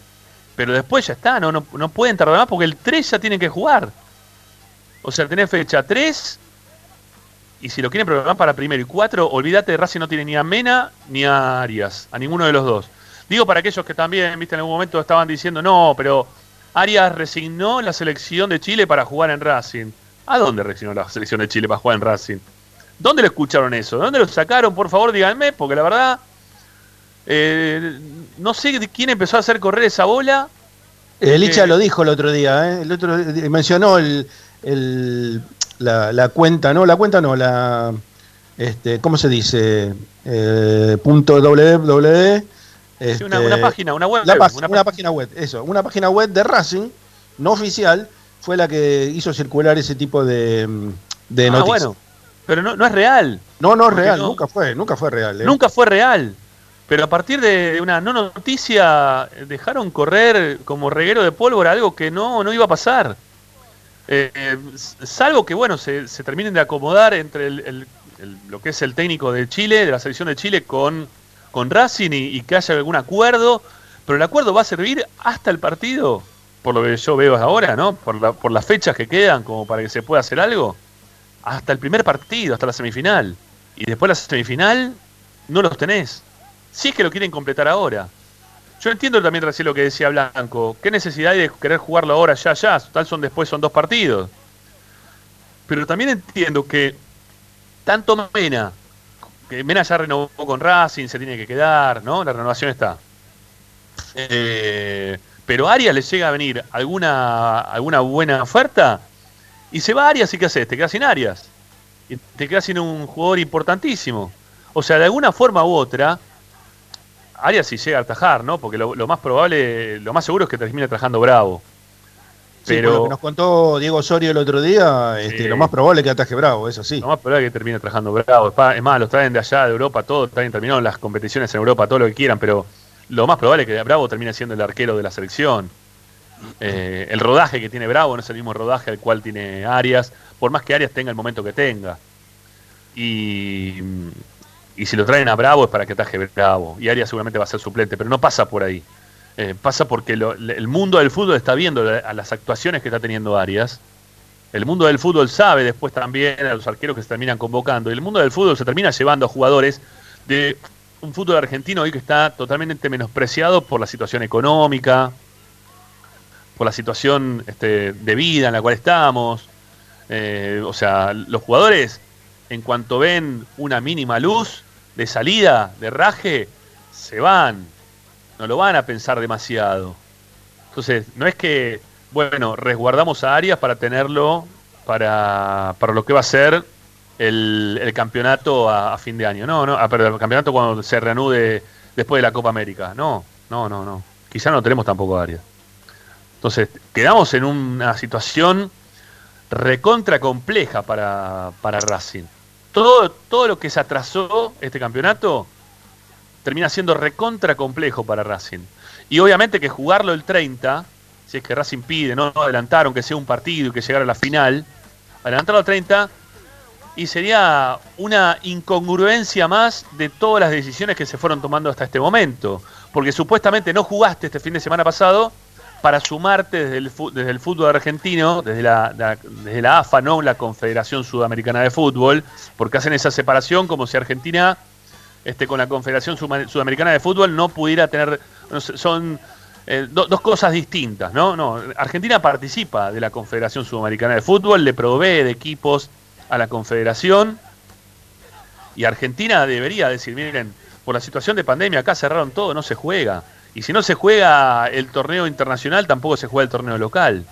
Pero después ya está, no, no, no pueden tardar más porque el 3 ya tiene que jugar. O sea, tenés fecha 3 y si lo quieren programar para primero y 4, olvídate de Racing no tiene ni a Mena ni a Arias, a ninguno de los dos. Digo para aquellos que también, viste, en algún momento estaban diciendo, no, pero Arias resignó la selección de Chile para jugar en Racing. ¿A dónde reaccionó la selección de Chile para jugar en Racing? ¿Dónde lo escucharon eso? ¿Dónde lo sacaron? Por favor, díganme, porque la verdad, eh, no sé quién empezó a hacer correr esa bola. El Licha Eh, lo dijo el otro día, ¿eh? el otro mencionó el, el- la, la cuenta, no, la cuenta no, la este, ¿cómo se dice? Eh, punto www. Sí, una, este, una página, una web. la una una, pá- página web, eso, una página web de Racing, no oficial, fue la que hizo circular ese tipo de, mm, de Ah, noticias. bueno, pero no, no es real. no, no es real, no- nunca fue, nunca fue real. ¿eh? Nunca fue real. Pero a partir de una no noticia, dejaron correr como reguero de pólvora algo que no, no iba a pasar. Eh, eh, salvo que, bueno, se, se terminen de acomodar entre el- el- el- lo que es el técnico de Chile, de la selección de Chile, con, con Racing y, y que haya algún acuerdo. Pero el acuerdo va a servir hasta el partido, por lo que yo veo ahora, ¿no? Por, la- por las fechas que quedan, como para que se pueda hacer algo. Hasta el primer partido, hasta la semifinal. Y después la semifinal, no los tenés. Si es que lo quieren completar ahora. Yo entiendo también recién lo que decía Blanco. ¿Qué necesidad hay de querer jugarlo ahora, ya, ya? Tal son después, son dos partidos. Pero también entiendo que tanto Mena, que Mena ya renovó con Racing, se tiene que quedar, ¿no? La renovación está. Eh, pero a Arias le llega a venir alguna, alguna buena oferta y se va a Arias y ¿qué haces? Te quedas sin Arias. Y te quedas sin un jugador importantísimo. O sea, de alguna forma u otra, Arias si llega a atajar, ¿no? Porque lo, lo más probable, lo más seguro es que termine atajando Bravo. Sí, Pero lo que nos contó Diego Osorio el otro día, este, lo más probable es que ataje Bravo, eso sí. lo más probable es que termine atajando Bravo. Es más, los traen de allá, de Europa, todo, traen, terminaron las competiciones en Europa, todo lo que quieran, pero lo más probable es que Bravo termine siendo el arquero de la selección. Eh, el rodaje que tiene Bravo no es el mismo rodaje al cual tiene Arias, por más que Arias tenga el momento que tenga. Y, y si lo traen a Bravo es para que ataje Bravo. Y Arias seguramente va a ser suplente, pero no pasa por ahí. Eh, pasa porque el mundo del fútbol está viendo a las actuaciones que está teniendo Arias. El mundo del fútbol sabe después también a los arqueros que se terminan convocando. Y el mundo del fútbol se termina llevando a jugadores de un fútbol argentino hoy que está totalmente menospreciado por la situación económica, por la situación este, de vida en la cual estamos. Eh, o sea, los jugadores, en cuanto ven una mínima luz de salida, de raje, se van. No lo van a pensar demasiado. Entonces, no es que, bueno, resguardamos a Arias para tenerlo para, para lo que va a ser el, campeonato a, a fin de año. No, no, ah, perdón, el campeonato cuando se reanude después de la Copa América. No, no, no, no. Quizá no tenemos tampoco a Arias. Entonces, quedamos en una situación recontra compleja para, para Racing. Todo, todo lo que se atrasó este campeonato termina siendo recontra complejo para Racing. Y obviamente que jugarlo el 30, si es que Racing pide, no, adelantar, aunque sea un partido y que llegara a la final, adelantarlo al 30 y sería una incongruencia más de todas las decisiones que se fueron tomando hasta este momento. Porque supuestamente no jugaste este fin de semana pasado para sumarte desde el, desde el fútbol argentino, desde la, desde la AFA, no la Confederación Sudamericana de Fútbol, porque hacen esa separación como si Argentina este, con la Confederación Sudamericana de Fútbol no pudiera tener, no sé, son eh, do- dos cosas distintas, ¿no? No, Argentina participa de la Confederación Sudamericana de Fútbol, le provee de equipos a la Confederación y Argentina debería decir, miren, por la situación de pandemia acá cerraron todo, no se juega. Y si no se juega el torneo internacional, tampoco se juega el torneo local.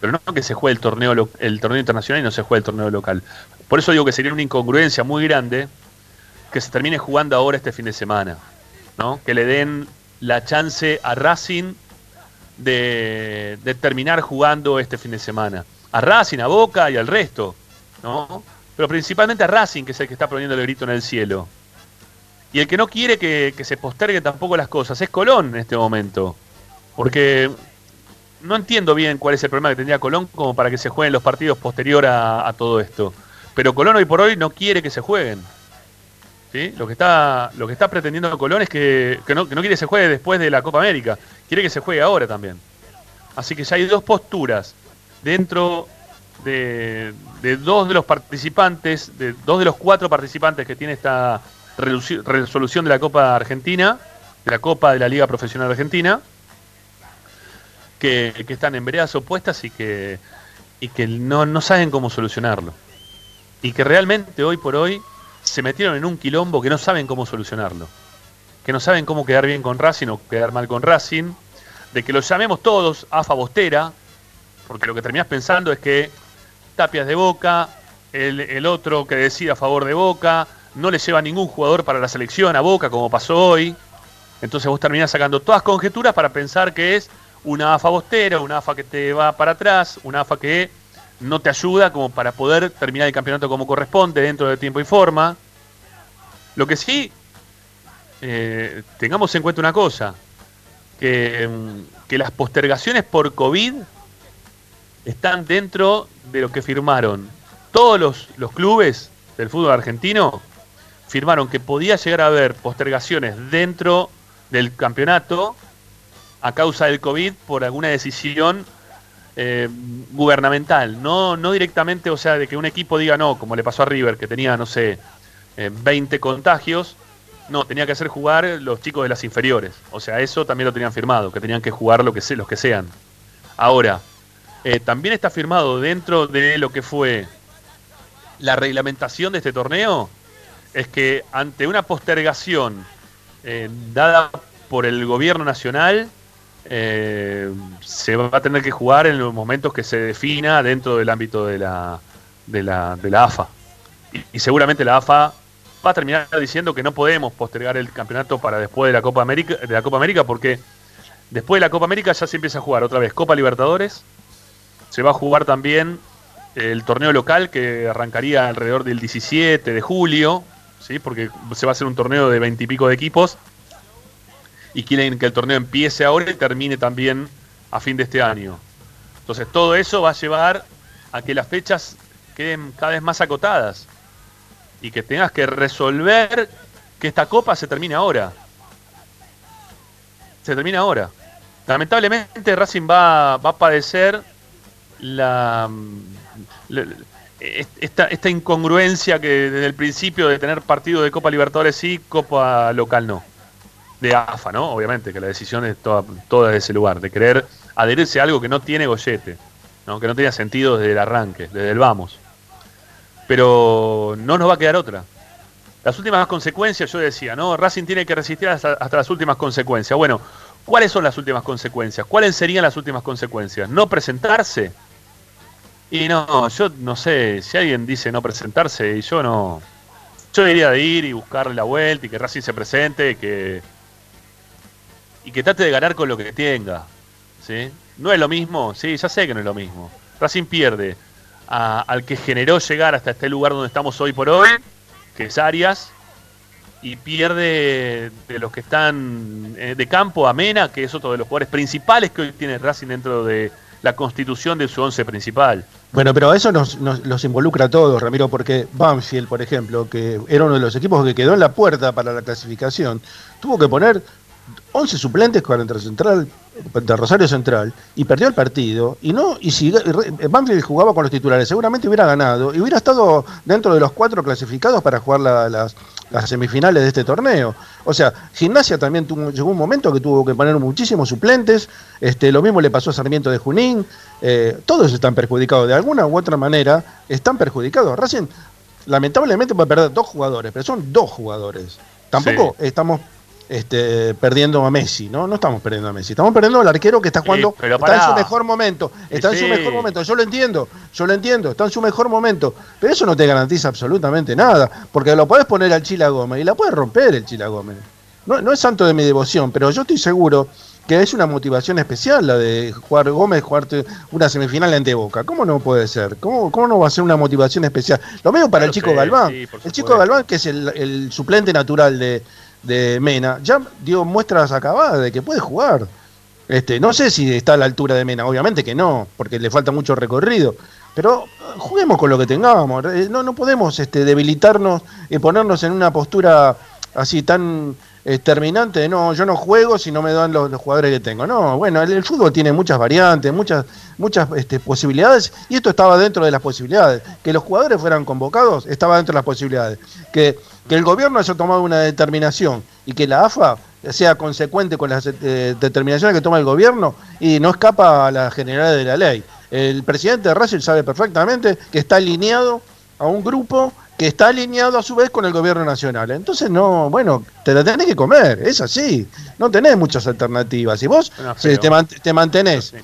Pero no que se juegue el torneo, el torneo internacional y no se juegue el torneo local. Por eso digo que sería una incongruencia muy grande que se termine jugando ahora este fin de semana. ¿no? Que le den la chance a Racing de, de terminar jugando este fin de semana. A Racing, a Boca y al resto. ¿no? Pero principalmente a Racing, que es el que está poniendo el grito en el cielo. Y el que no quiere que, se posterguen tampoco las cosas es Colón en este momento. Porque no entiendo bien cuál es el problema que tendría Colón como para que se jueguen los partidos posterior a, todo esto. Pero Colón hoy por hoy no quiere que se jueguen. ¿Sí? Lo, que está, lo que está pretendiendo Colón es que, no, quiere que se juegue después de la Copa América. Quiere que se juegue ahora también. Así que ya hay dos posturas dentro de, de dos de los participantes, de dos de los cuatro participantes que tiene esta resolución de la Copa Argentina, de la Copa de la Liga Profesional Argentina, que, que están en veredas opuestas y que y que no, no saben cómo solucionarlo. Y que realmente hoy por hoy se metieron en un quilombo que no saben cómo solucionarlo. Que no saben cómo quedar bien con Racing o quedar mal con Racing. De que los llamemos todos a Bostera, porque lo que terminás pensando es que Tapias de Boca, el, el otro que decide a favor de Boca, no le lleva ningún jugador para la selección a Boca como pasó hoy. Entonces vos terminás sacando todas conjeturas para pensar que es una AFA bostera, una AFA que te va para atrás, una AFA que no te ayuda como para poder terminar el campeonato como corresponde dentro de tiempo y forma. Lo que sí, eh, tengamos en cuenta una cosa, que, que las postergaciones por COVID están dentro de lo que firmaron todos los, los clubes del fútbol argentino, firmaron que podía llegar a haber postergaciones dentro del campeonato a causa del COVID por alguna decisión eh, gubernamental, no, no directamente, o sea, de que un equipo diga no, como le pasó a River, que tenía, no sé, 20 eh, contagios, no, tenía que hacer jugar los chicos de las inferiores, o sea, eso también lo tenían firmado, que tenían que jugar lo que los que sean. Ahora, eh, también está firmado dentro de lo que fue la reglamentación de este torneo, es que ante una postergación dada por el gobierno nacional, eh, se va a tener que jugar en los momentos que se defina dentro del ámbito de la, de la, de la AFA. Y, seguramente la AFA va a terminar diciendo que no podemos postergar el campeonato para después de la Copa América, de la Copa América porque después de la Copa América ya se empieza a jugar otra vez Copa Libertadores, se va a jugar también el torneo local que arrancaría alrededor del 17 de julio, ¿sí? porque se va a hacer un torneo de 20 y pico de equipos y quieren que el torneo empiece ahora y termine también a fin de este año. Entonces todo eso va a llevar a que las fechas queden cada vez más acotadas y que tengas que resolver que esta copa se termine ahora. Se termina ahora. Lamentablemente Racing va, va a padecer la, esta, esta incongruencia que desde el principio de tener partido de Copa Libertadores sí, Copa local no de AFA, ¿no? Obviamente, que la decisión es toda, toda de ese lugar, de querer adherirse a algo que no tiene gollete, ¿no? que no tenía sentido desde el arranque, desde el vamos. Pero no nos va a quedar otra. Las últimas consecuencias, yo decía, ¿no? Racing tiene que resistir hasta, hasta las últimas consecuencias. Bueno, ¿cuáles son las últimas consecuencias? ¿Cuáles serían las últimas consecuencias? ¿No presentarse? Y no, yo no sé, si alguien dice no presentarse, y yo no. Yo diría de ir y buscarle la vuelta y que Racing se presente, que y que trate de ganar con lo que tenga. ¿sí? No es lo mismo, sí, ya sé que no es lo mismo. Racing pierde al que generó llegar hasta este lugar donde estamos hoy por hoy, que es Arias, y pierde de los que están eh, de campo a Mena, que es otro de los jugadores principales que hoy tiene Racing dentro de la constitución de su once principal. Bueno, pero eso nos, nos, involucra a todos, Ramiro, porque Banfield, por ejemplo, que era uno de los equipos que quedó en la puerta para la clasificación, tuvo que poner 11 suplentes contra Central, contra Rosario Central, y perdió el partido, y no, y si Banfield jugaba con los titulares, seguramente hubiera ganado, y hubiera estado dentro de los cuatro clasificados para jugar las, semifinales de este torneo. O sea, Gimnasia también tuvo, llegó un momento que tuvo que poner muchísimos suplentes, este, lo mismo le pasó a Sarmiento de Junín, eh, todos están perjudicados, de alguna u otra manera, están perjudicados. Racing, lamentablemente, va a perder dos jugadores, pero son dos jugadores. Tampoco estamos este, perdiendo a Messi, ¿no? No estamos perdiendo a Messi, estamos perdiendo al arquero que está jugando, está en su mejor momento, está en su mejor momento, yo lo entiendo, yo lo entiendo, está en su mejor momento, pero eso no te garantiza absolutamente nada, porque lo puedes poner al Chila Gómez y la puedes romper el Chila Gómez. No, no es santo de mi devoción, pero yo estoy seguro que es una motivación especial la de jugar Gómez, jugarte una semifinal ante Boca. ¿Cómo no puede ser? ¿Cómo, cómo no va a ser una motivación especial? Lo mismo para el chico Galván. el chico Galván, que es el suplente natural de, de Mena, ya dio muestras acabadas de que puede jugar. Este, no sé si está a la altura de Mena, obviamente que no, porque le falta mucho recorrido. Pero uh, juguemos con lo que tengamos. Eh, no, no podemos este, debilitarnos y ponernos en una postura así tan terminante de no, yo no juego si no me dan los, jugadores que tengo. No, bueno, el, fútbol tiene muchas variantes, muchas, muchas este, posibilidades, y esto estaba dentro de las posibilidades. Que los jugadores fueran convocados estaba dentro de las posibilidades. Que que el gobierno haya tomado una determinación y que la AFA sea consecuente con las eh, determinaciones que toma el gobierno y no escapa a la generalidad de la ley. El presidente de Racing sabe perfectamente que está alineado a un grupo que está alineado a su vez con el gobierno nacional. Entonces, no, bueno, te la tenés que comer, es así. No tenés muchas alternativas. Si vos te, mantenés,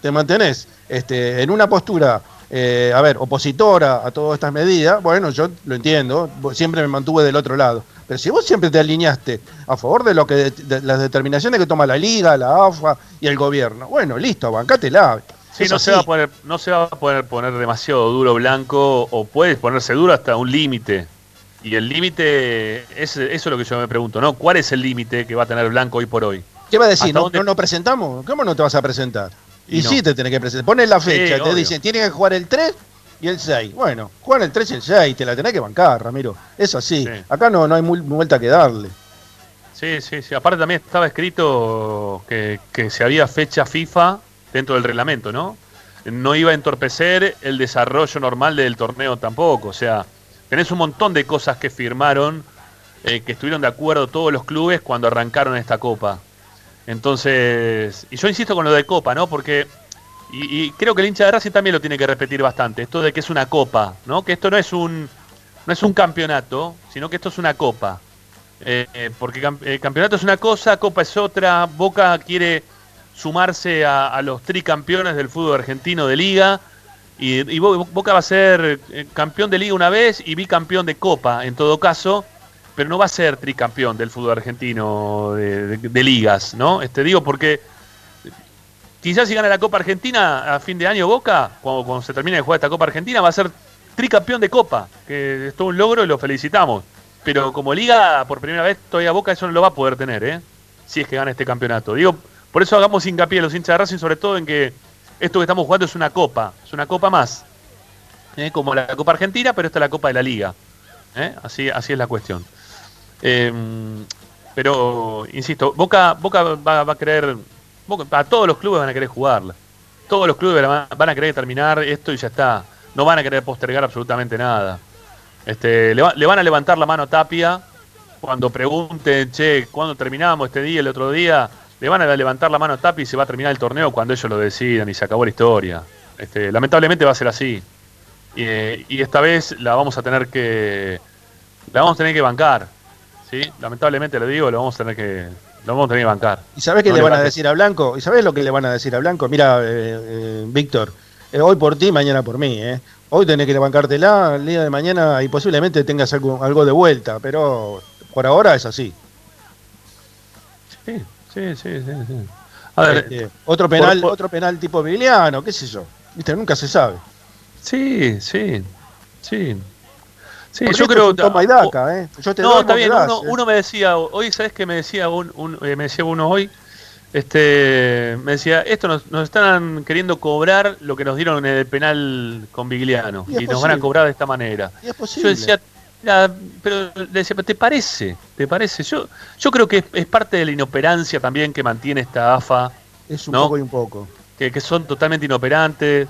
te mantenés este, en una postura, eh, a ver, opositora a todas estas medidas, bueno, yo lo entiendo, siempre me mantuve del otro lado. Pero si vos siempre te alineaste a favor de lo que las determinaciones que toma la Liga, la AFA y el gobierno, bueno, listo, bancátela. Sí, no se, va a poner, no se va a poder poner demasiado duro blanco o puede ponerse duro hasta un límite. Y el límite, es, eso es lo que yo me pregunto, ¿no? ¿Cuál es el límite que va a tener Blanco hoy por hoy? ¿Qué va a decir? ¿No, ¿No presentamos? ¿Cómo no te vas a presentar? Y, sí te tenés que presentar. Pones la fecha, te dicen, tienes que jugar el 3 y el 6. Bueno, juegan el 3 y el 6, te la tenés que bancar, Ramiro. Es así. Acá no, no hay vuelta que darle. Sí, sí, sí. Aparte también estaba escrito que, que si había fecha FIFA dentro del reglamento, ¿no? No iba a entorpecer el desarrollo normal del torneo tampoco. O sea, tenés un montón de cosas que firmaron, eh, que estuvieron de acuerdo todos los clubes cuando arrancaron esta copa. Entonces, y yo insisto con lo de copa, ¿no? Porque, y, creo que el hincha de Racing también lo tiene que repetir bastante, esto de que es una copa, ¿no? Que esto no es un, no es un campeonato, sino que esto es una copa. Eh, eh, porque el campeonato es una cosa, copa es otra, Boca quiere sumarse a, los tricampeones del fútbol argentino de liga. Y, Boca va a ser eh, campeón de liga una vez y bicampeón de copa en todo caso, pero no va a ser tricampeón del fútbol argentino de, ligas, ¿no? Este digo porque quizás si gana la Copa Argentina a fin de año Boca, cuando, cuando se termine de jugar esta Copa Argentina, va a ser tricampeón de Copa, que es todo un logro y lo felicitamos. Pero como liga, por primera vez, todavía Boca eso no lo va a poder tener, ¿eh? Si es que gana este campeonato. Digo, por eso hagamos hincapié a los hinchas de Racing, sobre todo en que esto que estamos jugando es una copa, es una copa más. ¿eh? Como la Copa Argentina, pero esta es la Copa de la Liga. ¿eh? Así, así es la cuestión. Em, pero, insisto, Boca, Boca va, a querer, a todos los clubes van a querer jugarla. Todos los clubes van a querer terminar esto y ya está. No van a querer postergar absolutamente nada. Este, le, van a levantar la mano a Tapia cuando pregunten, che, ¿cuándo terminamos este día, el otro día? le van a levantar la mano a Tapi y se va a terminar el torneo cuando ellos lo decidan y se acabó la historia. Este, lamentablemente va a ser así. Y, esta vez la vamos a tener que la vamos a tener que bancar. ¿Sí? Lamentablemente le digo, lo vamos a tener que lo vamos a tener que bancar. ¿Y sabés qué le van a decir a Blanco? ¿Y sabés lo que le van a decir a Blanco? Mira, eh, eh, Víctor, eh, hoy por ti, mañana por mí. Hoy tenés que bancártela, el día de mañana y posiblemente tengas algo, algo de vuelta, pero por ahora es así. Sí, Sí, sí, sí, sí. A ver, este, otro penal, otro penal tipo Vigliano, qué sé yo. Viste, nunca se sabe. Sí, sí, sí. Sí, yo creo toma y daca, ¿eh? Yo te no, está bien. uno, uno, me decía hoy, ¿sabes qué me decía un, eh, me decía uno hoy? Este, me decía, esto nos, nos, están queriendo cobrar lo que nos dieron en el penal con Vigliano y, nos van a cobrar de esta manera. Y es posible. Yo decía, pero decía, ¿te parece? ¿Te parece? Yo, yo creo que es, parte de la inoperancia también que mantiene esta AFA. Es un poco y un poco. Que, que son totalmente inoperantes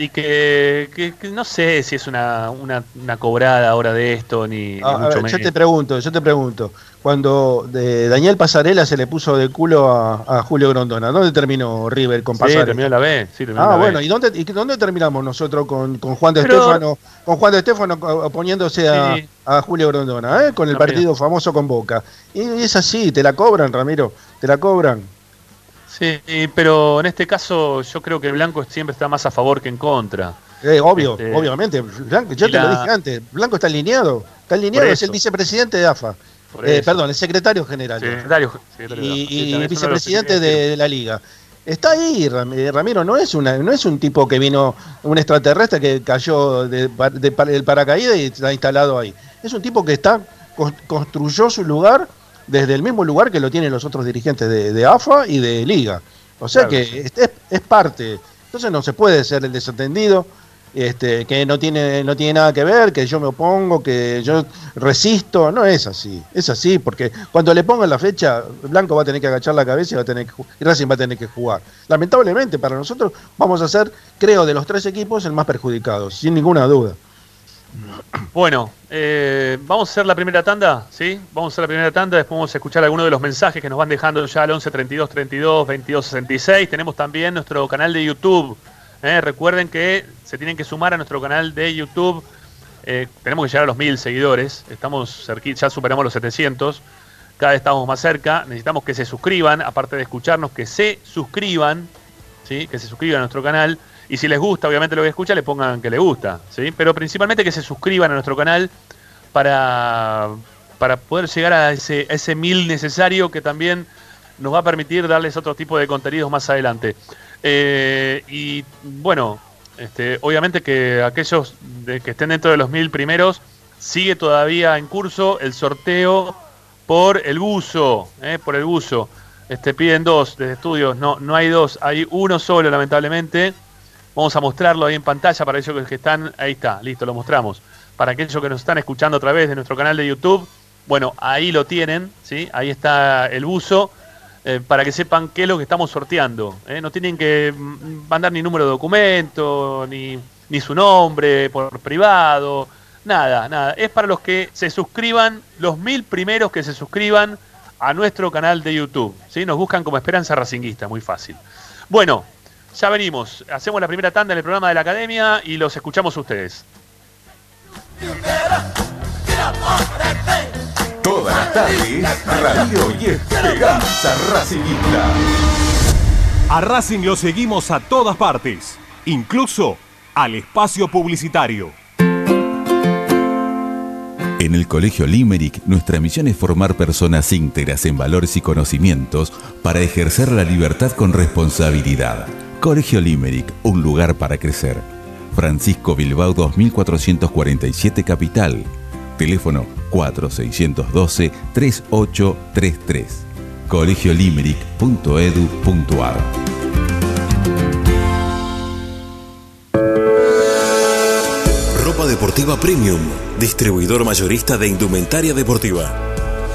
y que, no sé si es una, una, cobrada ahora de esto ni, ah, Yo te pregunto, yo te pregunto, cuando de Daniel Pasarela se le puso de culo a, Julio Grondona, ¿dónde terminó River con Pasarela? Sí, terminó la B, sí, Ah, bueno, ¿y dónde, y dónde terminamos nosotros con, con Juan de Estefano, con Juan de Estefano oponiéndose a, Julio Grondona, ¿eh? con el partido famoso con Boca? Y es así, te la cobran, Ramiro, te la cobran. Sí, pero en este caso yo creo que Blanco siempre está más a favor que en contra. Eh, obvio, este, obviamente. yo te lo dije antes, Blanco está alineado. Está alineado, es el vicepresidente de AFA. Eh, perdón, el secretario general. y, vicepresidente de, la liga. Está ahí, eh, Ramiro, no es, una, no es un tipo que vino, un extraterrestre que cayó del paracaídas y está instalado ahí. Es un tipo que está construyó su lugar desde el mismo lugar que lo tienen los otros dirigentes de, AFA y de Liga. O sea que es, parte. Entonces no se puede ser el desatendido, este, que no tiene, no tiene nada que ver, que yo me opongo, que yo resisto. No es así. Es así porque cuando le pongan la fecha, Blanco va a tener que agachar la cabeza y, va a tener que, y Racing va a tener que jugar. Lamentablemente para nosotros vamos a ser, creo, de los tres equipos el más perjudicado, sin ninguna duda. Bueno, eh, vamos a hacer la primera tanda, ¿sí? Vamos a hacer la primera tanda, después vamos a escuchar algunos de los mensajes que nos van dejando ya al 11 32 32 22 66. Tenemos también nuestro canal de YouTube, ¿eh? Recuerden que se tienen que sumar a nuestro canal de YouTube. Eh, tenemos que llegar a los mil seguidores. Estamos cerquita, ya superamos los 700. Cada vez estamos más cerca. Necesitamos que se suscriban, aparte de escucharnos, que se suscriban. ¿sí? Que se suscriban a nuestro canal. Y si les gusta, obviamente lo que escuchan, le pongan que les gusta. ¿sí? Pero principalmente que se suscriban a nuestro canal para, para poder llegar a ese, ese mil necesario que también nos va a permitir darles otro tipo de contenidos más adelante. Eh, y bueno, este, obviamente que aquellos de que estén dentro de los mil primeros, sigue todavía en curso el sorteo por el buzo, eh, por el buzo. Este, piden dos desde estudios, no, no hay dos, hay uno solo lamentablemente. Vamos a mostrarlo ahí en pantalla para aquellos que están, ahí está, listo, lo mostramos. Para aquellos que nos están escuchando a través de nuestro canal de YouTube, bueno, ahí lo tienen, ¿sí? Ahí está el buzo. Eh, para que sepan qué es lo que estamos sorteando. ¿eh? No tienen que mm, mandar ni número de documento, ni, ni su nombre por privado, nada, nada. Es para los que se suscriban, los mil primeros que se suscriban a nuestro canal de YouTube. ¿sí? Nos buscan como Esperanza Racinguista, muy fácil. Bueno, ya venimos. Hacemos la primera tanda en el programa de la academia y los escuchamos ustedes. Todas las tardes, Radio y Esperanza Racingista. A Racing lo seguimos a todas partes, incluso al espacio publicitario. En el Colegio Limerick, nuestra misión es formar personas íntegras en valores y conocimientos para ejercer la libertad con responsabilidad. Colegio Limerick, un lugar para crecer. Francisco Bilbao 2447 Capital. Teléfono 4612-3833. colegiolimeric.edu.ar Ropa Deportiva Premium, distribuidor mayorista de indumentaria deportiva.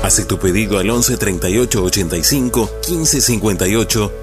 Hace tu pedido al 11 38 85 15 58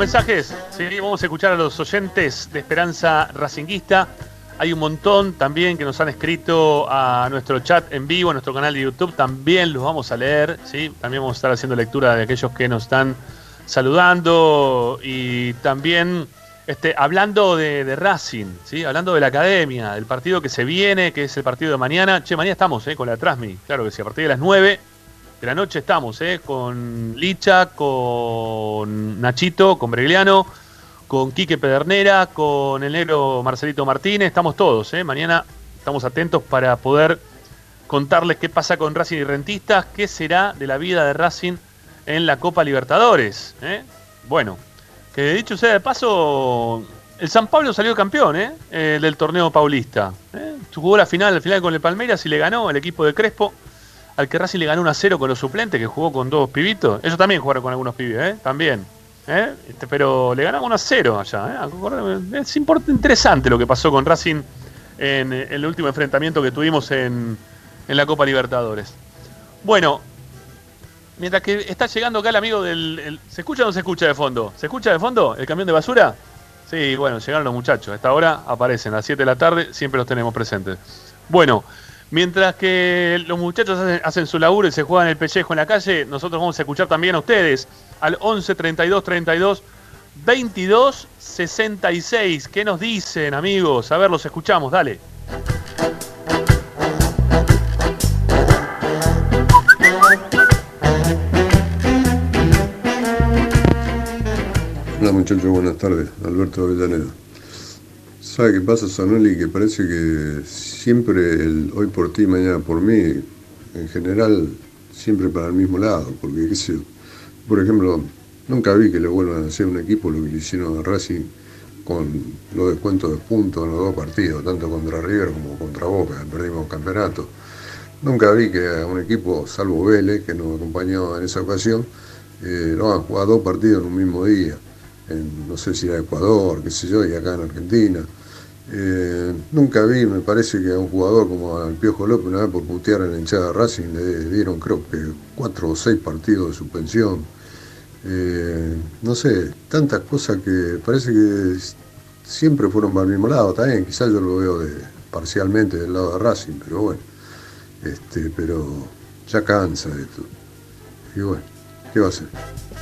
Mensajes. Vamos a escuchar a los oyentes de Esperanza Racinguista. Hay un montón también que nos han escrito a nuestro chat en vivo, a nuestro canal de YouTube. También los vamos a leer. ¿sí? También vamos a estar haciendo lectura de aquellos que nos están saludando y también este, hablando de, de Racing, ¿sí? hablando de la academia, del partido que se viene, que es el partido de mañana. Che, mañana estamos ¿eh? con la Trasmi, claro que sí, a partir de las 9 de la noche estamos ¿eh? con Licha, con Nachito, con Bregliano, con Quique Pedernera, con el negro Marcelito Martínez, estamos todos. ¿eh? Mañana estamos atentos para poder contarles qué pasa con Racing y Rentistas, qué será de la vida de Racing en la Copa Libertadores. ¿eh? Bueno, que dicho sea de paso, el San Pablo salió campeón ¿eh? Eh, del torneo paulista. ¿eh? Jugó la final, la final con el Palmeiras y le ganó el equipo de Crespo, al que Racing le ganó 1 a 0 con los suplentes, que jugó con dos pibitos. Ellos también jugaron con algunos pibes, ¿eh? también. ¿eh? Este, pero le ganamos 1 a 0 allá. ¿eh? Es interesante lo que pasó con Racing en eh, el último enfrentamiento que tuvimos en, la Copa Libertadores. Bueno, Mientras que está llegando acá el amigo del. el- ¿Se escucha o no se escucha de fondo? ¿Se escucha de fondo el camión de basura? Sí, bueno, llegaron los muchachos. A esta hora aparecen, a las 7 de la tarde, siempre los tenemos presentes. Bueno, mientras que los muchachos hacen, su laburo y se juegan el pellejo en la calle, nosotros vamos a escuchar también a ustedes al 11 32 32 22 66. ¿Qué nos dicen, amigos? A ver, los escuchamos, dale. Hola muchachos, buenas tardes. Alberto Avellaneda. ¿Sabe qué pasa, Sanoli? Que parece que siempre el hoy por ti, mañana por mí, en general, siempre para el mismo lado. Porque, qué sé yo, por ejemplo, nunca vi que le vuelvan a hacer un equipo lo que le hicieron a Racing con los descuentos de puntos en los dos partidos, tanto contra River como contra Boca, perdimos campeonato. Nunca vi que un equipo, salvo Vélez, que nos acompañó en esa ocasión, eh, lo hagan jugar dos partidos en un mismo día. En, no sé si era Ecuador, qué sé yo, y acá en Argentina. Eh, nunca vi, me parece que a un jugador como al Piojo López, una vez por putear en la hinchada de Racing, le dieron creo que cuatro o seis partidos de suspensión. Eh, no sé, tantas cosas que parece que siempre fueron para el mismo lado, también quizás yo lo veo parcialmente del lado de Racing, pero bueno, este, pero ya cansa esto. Y bueno, ¿qué va a hacer?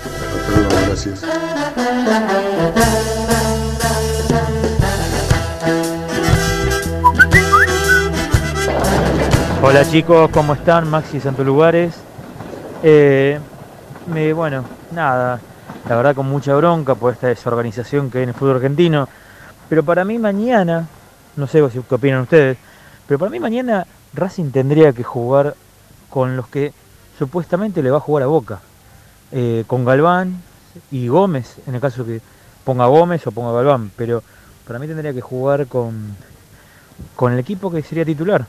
Hasta luego, gracias. Hola chicos, ¿cómo están? Maxi Santo Lugares. Eh, me, bueno, nada, la verdad con mucha bronca por esta desorganización que hay en el fútbol argentino. Pero para mí mañana, no sé si- qué opinan ustedes, pero para mí mañana Racing tendría que jugar con los que supuestamente le va a jugar a Boca. Eh, con Galván y Gómez, en el caso que ponga Gómez o ponga Galván. Pero para mí tendría que jugar con, con el equipo que sería titular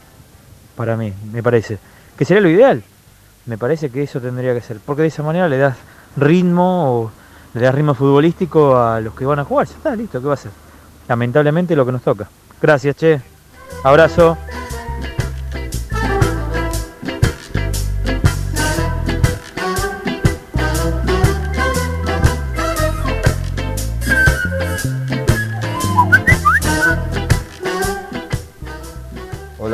para mí, me parece. Que sería lo ideal. Me parece que eso tendría que ser. Porque de esa manera le das ritmo o le das ritmo futbolístico a los que van a jugar. Ya está, listo, ¿qué va a ser? Lamentablemente lo que nos toca. Gracias, che. Abrazo.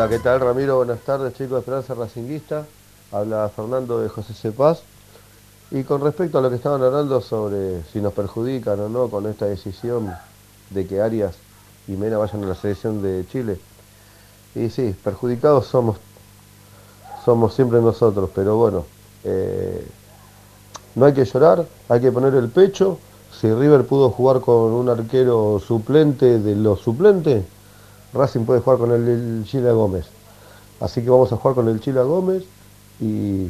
Hola, ¿qué tal Ramiro? Buenas tardes chicos de Esperanza Racinguista. Habla Fernando de José Cepaz. Y con respecto a lo que estaban hablando sobre si nos perjudican o no con esta decisión de que Arias y Mena vayan a la selección de Chile. Y sí, perjudicados somos, somos siempre nosotros, pero bueno, eh, no hay que llorar, hay que poner el pecho. Si River pudo jugar con un arquero suplente de los suplentes, Racing puede jugar con el, el Chila Gómez. Así que vamos a jugar con el Chila Gómez y,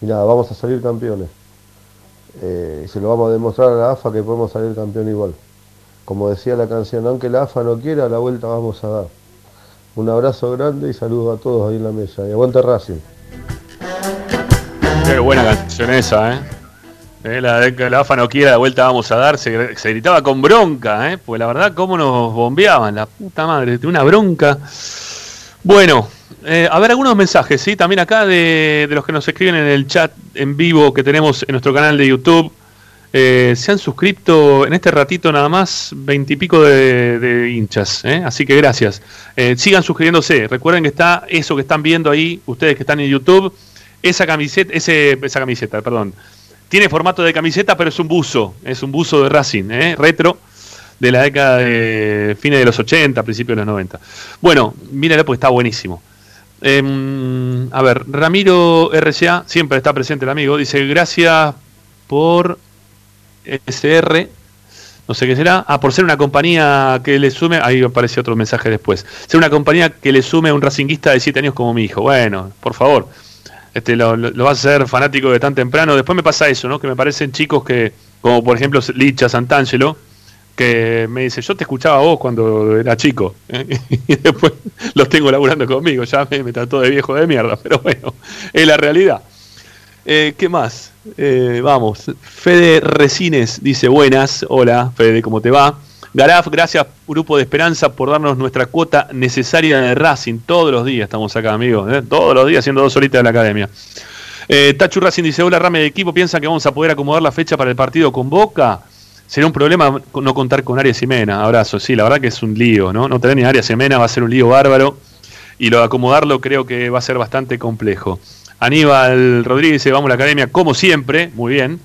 nada, vamos a salir campeones. Eh, se lo vamos a demostrar a la AFA que podemos salir campeón igual. Como decía la canción, aunque la AFA no quiera, la vuelta vamos a dar. Un abrazo grande y saludos a todos ahí en la mesa. Y aguante Racing. Qué buena canción esa, ¿eh? Eh, la la AFA no quiera, la vuelta vamos a dar. Se, gritaba con bronca, ¿eh? Pues la verdad, cómo nos bombeaban, la puta madre, de una bronca. Bueno, eh, a ver algunos mensajes, ¿sí? También acá de, los que nos escriben en el chat en vivo que tenemos en nuestro canal de YouTube. Eh, se han suscrito en este ratito nada más veintipico de, de hinchas, ¿eh? así que gracias. Sigan suscribiéndose. Recuerden que está eso que están viendo ahí, ustedes que están en YouTube, esa camiseta, ese, esa camiseta, perdón. Tiene formato de camiseta, pero es un buzo, es un buzo de Racing, ¿eh? retro, de la década de fines de los 80, principios de los 90. Bueno, míralo porque está buenísimo. Em, a ver, Ramiro RCA, siempre está presente el amigo, dice gracias por SR, no sé qué será, ah, por ser una compañía que le sume, ahí aparece otro mensaje después, ser una compañía que le sume a un racinguista de 7 años como mi hijo. Bueno, por favor, este, lo, lo, vas a hacer fanático de tan temprano. Después me pasa eso, ¿no? Que me parecen chicos que, como por ejemplo Licha Santangelo, que me dice, yo te escuchaba a vos cuando era chico, ¿eh? y después los tengo laburando conmigo, ya me, me trató de viejo de mierda, pero bueno, es la realidad. Eh, ¿Qué más? Eh, vamos, Fede Resines dice buenas, hola Fede, ¿cómo te va? Garaf, gracias Grupo de Esperanza por darnos nuestra cuota necesaria de Racing. Todos los días estamos acá, amigos. ¿eh? Todos los días haciendo dos horitas de la academia. Eh, Tachu Racing dice, hola Rame de equipo, ¿piensa que vamos a poder acomodar la fecha para el partido con Boca? Será un problema no contar con Arias y Mena. Abrazo, sí, la verdad que es un lío, ¿no? No tener ni Arias y Mena va a ser un lío bárbaro. Y lo de acomodarlo creo que va a ser bastante complejo. Aníbal Rodríguez dice, vamos a la academia como siempre, muy bien.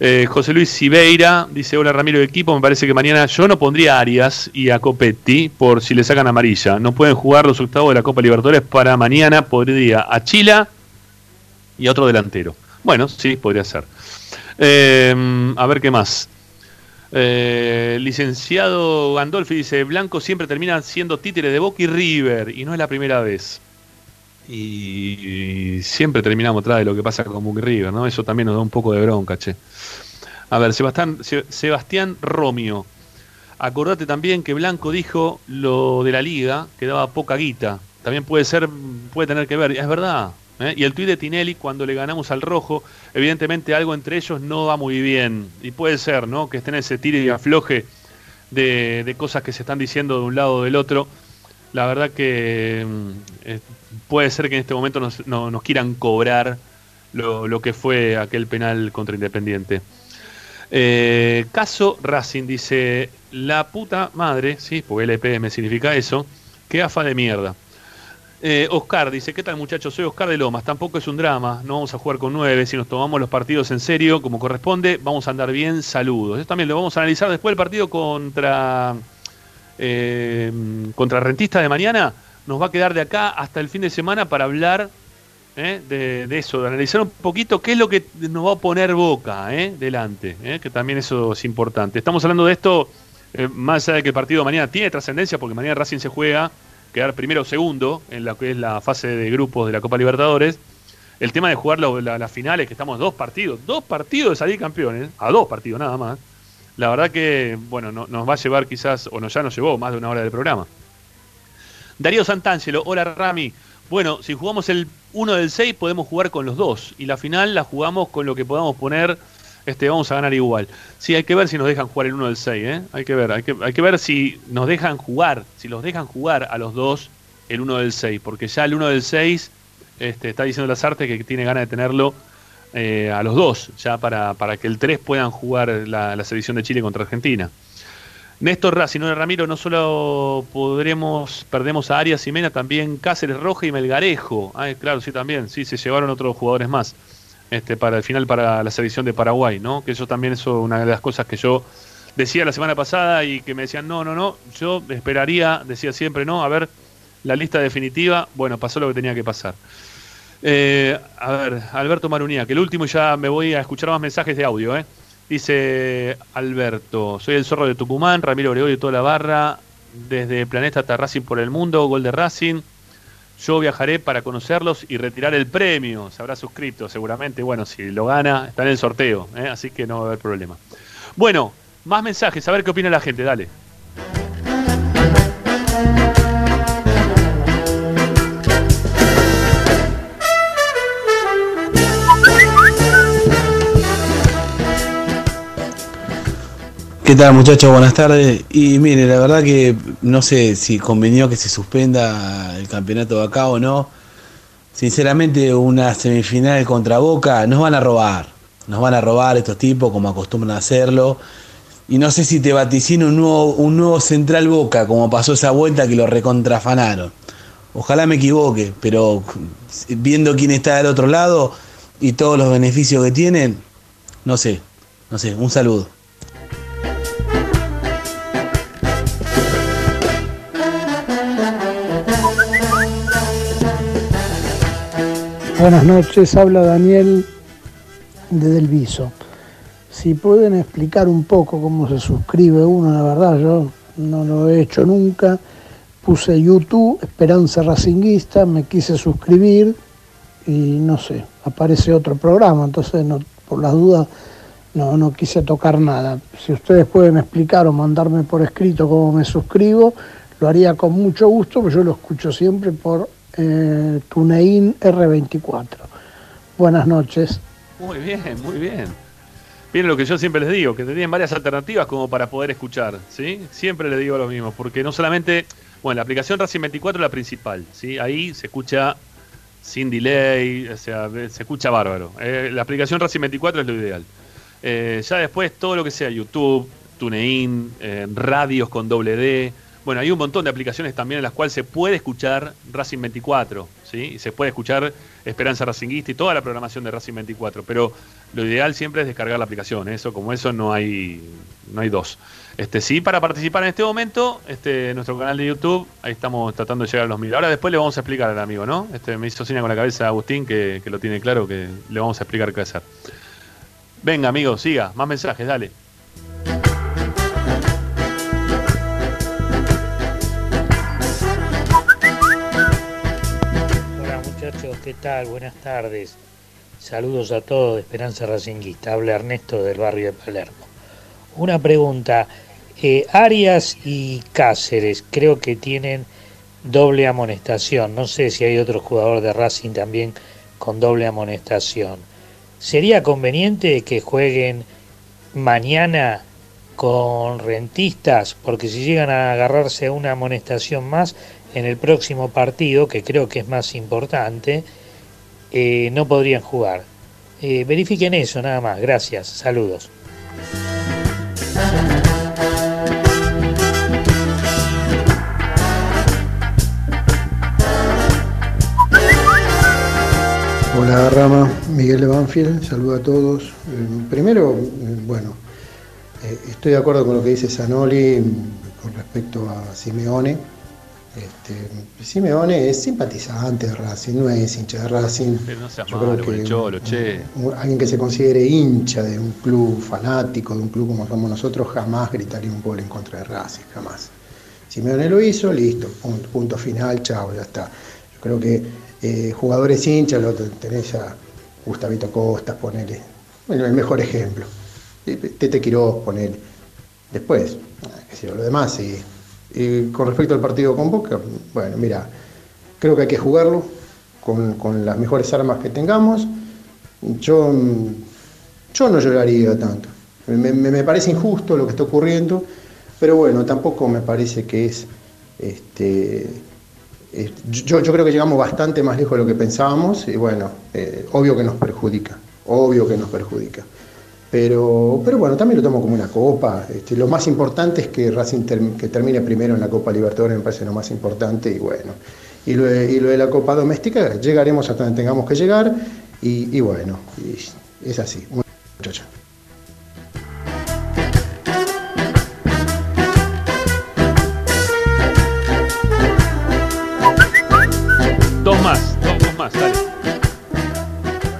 Eh, José Luis Sibeira dice, hola Ramiro de equipo, me parece que mañana yo no pondría a Arias y a Copetti por si le sacan amarilla. No pueden jugar los octavos de la Copa Libertadores para mañana, podría a Chila y a otro delantero. Bueno, sí, podría ser. Eh, a ver qué más. Eh, licenciado Gandolfi dice, Blanco siempre termina siendo títere de Boca y River, y no es la primera vez. Y, siempre terminamos atrás de lo que pasa con y River, ¿no? Eso también nos da un poco de bronca, che. A ver, Sebastián, Sebastián Romio. Acordate también que Blanco dijo lo de la liga, que daba poca guita. También puede ser, puede tener que ver, es verdad. ¿eh? Y el tuit de Tinelli, cuando le ganamos al rojo, evidentemente algo entre ellos no va muy bien. Y puede ser, ¿no? Que estén ese tire y afloje de, de cosas que se están diciendo de un lado o del otro. La verdad que eh, puede ser que en este momento nos, no, nos quieran cobrar lo, que fue aquel penal contra Independiente. Eh, caso Racing dice, la puta madre, sí, porque LPM significa eso, que afa de mierda. Eh, Oscar dice, ¿qué tal muchachos? Soy Oscar de Lomas, tampoco es un drama, no vamos a jugar con nueve, si nos tomamos los partidos en serio, como corresponde, vamos a andar bien, saludos. Eso también lo vamos a analizar después del partido contra, eh, contra Rentista de mañana, nos va a quedar de acá hasta el fin de semana para hablar ¿eh? de, eso, de analizar un poquito qué es lo que nos va a poner Boca ¿eh? delante, ¿eh? que también eso es importante. Estamos hablando de esto, más allá de que el partido de mañana tiene trascendencia, porque mañana Racing se juega quedar primero o segundo en la que es la fase de grupos de la Copa Libertadores. El tema de jugar las la, la finales, que estamos dos partidos, dos partidos de salir campeones, a dos partidos nada más. La verdad que, bueno, no, nos va a llevar quizás, o nos ya nos llevó más de una hora del programa. Darío Santangelo, hola Rami. Bueno, si jugamos el 1 del 6 podemos jugar con los dos y la final la jugamos con lo que podamos poner, este, vamos a ganar igual. Sí, hay que ver si nos dejan jugar el 1 del 6, ¿eh? hay que ver, hay que, hay que ver si nos dejan jugar, si los dejan jugar a los dos el 1 del 6, porque ya el 1 del 6 este, está diciendo las artes que tiene ganas de tenerlo eh, a los dos, ya para, para que el 3 puedan jugar la, selección de Chile contra Argentina. Néstor Racing, no Ramiro, no solo podremos, perdemos a Arias y Mena, también Cáceres Roja y Melgarejo. Ah, claro, sí, también, sí, se llevaron otros jugadores más. Este, para el final para la selección de Paraguay, ¿no? Que eso también es una de las cosas que yo decía la semana pasada y que me decían, no, no, no, yo esperaría, decía siempre, no, a ver, la lista definitiva, bueno, pasó lo que tenía que pasar. Eh, a ver, Alberto Marunía, que el último ya me voy a escuchar más mensajes de audio, ¿eh? Dice Alberto, soy el zorro de Tucumán, Ramiro Gregorio y toda la barra, desde Planeta hasta Racing por el mundo, gol de Racing. Yo viajaré para conocerlos y retirar el premio. Se habrá suscrito seguramente. Bueno, si lo gana, está en el sorteo, ¿eh? así que no va a haber problema. Bueno, más mensajes, a ver qué opina la gente, dale. ¿Qué tal muchachos? Buenas tardes. Y mire, la verdad que no sé si convenió que se suspenda el campeonato de acá o no. Sinceramente, una semifinal contra Boca nos van a robar. nos van a robar estos tipos como acostumbran a hacerlo. Y no sé si te vaticino un nuevo, un nuevo Central Boca, como pasó esa vuelta que lo recontrafanaron. Ojalá me equivoque, pero viendo quién está del otro lado y todos los beneficios que tienen, no sé, no sé, un saludo. Buenas noches, habla Daniel de Del Viso. Si pueden explicar un poco cómo se suscribe uno, la verdad, yo no lo he hecho nunca. Puse YouTube, Esperanza Racinguista, me quise suscribir y no sé, aparece otro programa, entonces por las dudas no, no quise tocar nada. Si ustedes pueden explicar o mandarme por escrito cómo me suscribo, lo haría con mucho gusto, porque yo lo escucho siempre por eh, TuneIn R24. Buenas noches. Muy bien, muy bien. Miren lo que yo siempre les digo, que tienen varias alternativas como para poder escuchar, ¿sí? Siempre les digo lo mismo, porque no solamente, bueno, la aplicación Racing 24 es la principal, ¿sí? Ahí se escucha sin delay, o sea, se escucha bárbaro. Eh, la aplicación Racing 24 es lo ideal. Eh, ya después todo lo que sea YouTube, TuneIn, eh, radios con doble D, bueno, hay un montón de aplicaciones también en las cuales se puede escuchar Racing 24, ¿sí? Y se puede escuchar Esperanza Racinguista y toda la programación de Racing 24, pero lo ideal siempre es descargar la aplicación, ¿eh? eso como eso no hay no hay dos. Este sí para participar en este momento, este nuestro canal de YouTube, ahí estamos tratando de llegar a los mil. Ahora después le vamos a explicar al amigo, ¿no? Este me hizo seña con la cabeza Agustín que, que lo tiene claro que le vamos a explicar qué hacer. Venga, amigo, siga, más mensajes, dale. ¿Qué tal? Buenas tardes. Saludos a todos de Esperanza Racinguista. Habla Ernesto del barrio de Palermo. Una pregunta. Eh, Arias y Cáceres creo que tienen doble amonestación. No sé si hay otro jugador de Racing también con doble amonestación. ¿Sería conveniente que jueguen mañana con rentistas? Porque si llegan a agarrarse una amonestación más, en el próximo partido, que creo que es más importante, eh, no podrían jugar. Eh, verifiquen eso nada más. Gracias. Saludos. Hola Rama, Miguel de Banfield, saludo a todos. Eh, primero, bueno, estoy de acuerdo con lo que dice Zanoli con respecto a Simeone este, Simeone es simpatizante de Racing, no es hincha de Racing. Yo creo que cholo, che. alguien que se considere hincha de un club fanático, de un club como somos nosotros, jamás gritaría un gol en contra de Racing, jamás. Simeone lo hizo, listo, punto, final, chao, ya está. Yo creo que eh, jugadores hinchas, lo tenés a Gustavito Costas, ponele, bueno, el mejor ejemplo. Tete Quiroz, ponele. Después, qué sé yo, lo demás, sí y con respecto al partido con Boca, bueno, mira, creo que hay que jugarlo con, las mejores armas que tengamos. Yo, yo no lloraría tanto. Me, parece injusto lo que está ocurriendo, pero bueno, tampoco me parece que es... Este, yo, yo, creo que llegamos bastante más lejos de lo que pensábamos y bueno, eh, obvio que nos perjudica, obvio que nos perjudica. Pero, pero bueno, también lo tomo como una copa. Este, lo más importante es que Racing que termine primero en la Copa Libertadores, me parece lo más importante. Y bueno, y lo de, la Copa Doméstica, llegaremos hasta donde tengamos que llegar. Y, bueno, es así. Muchacho.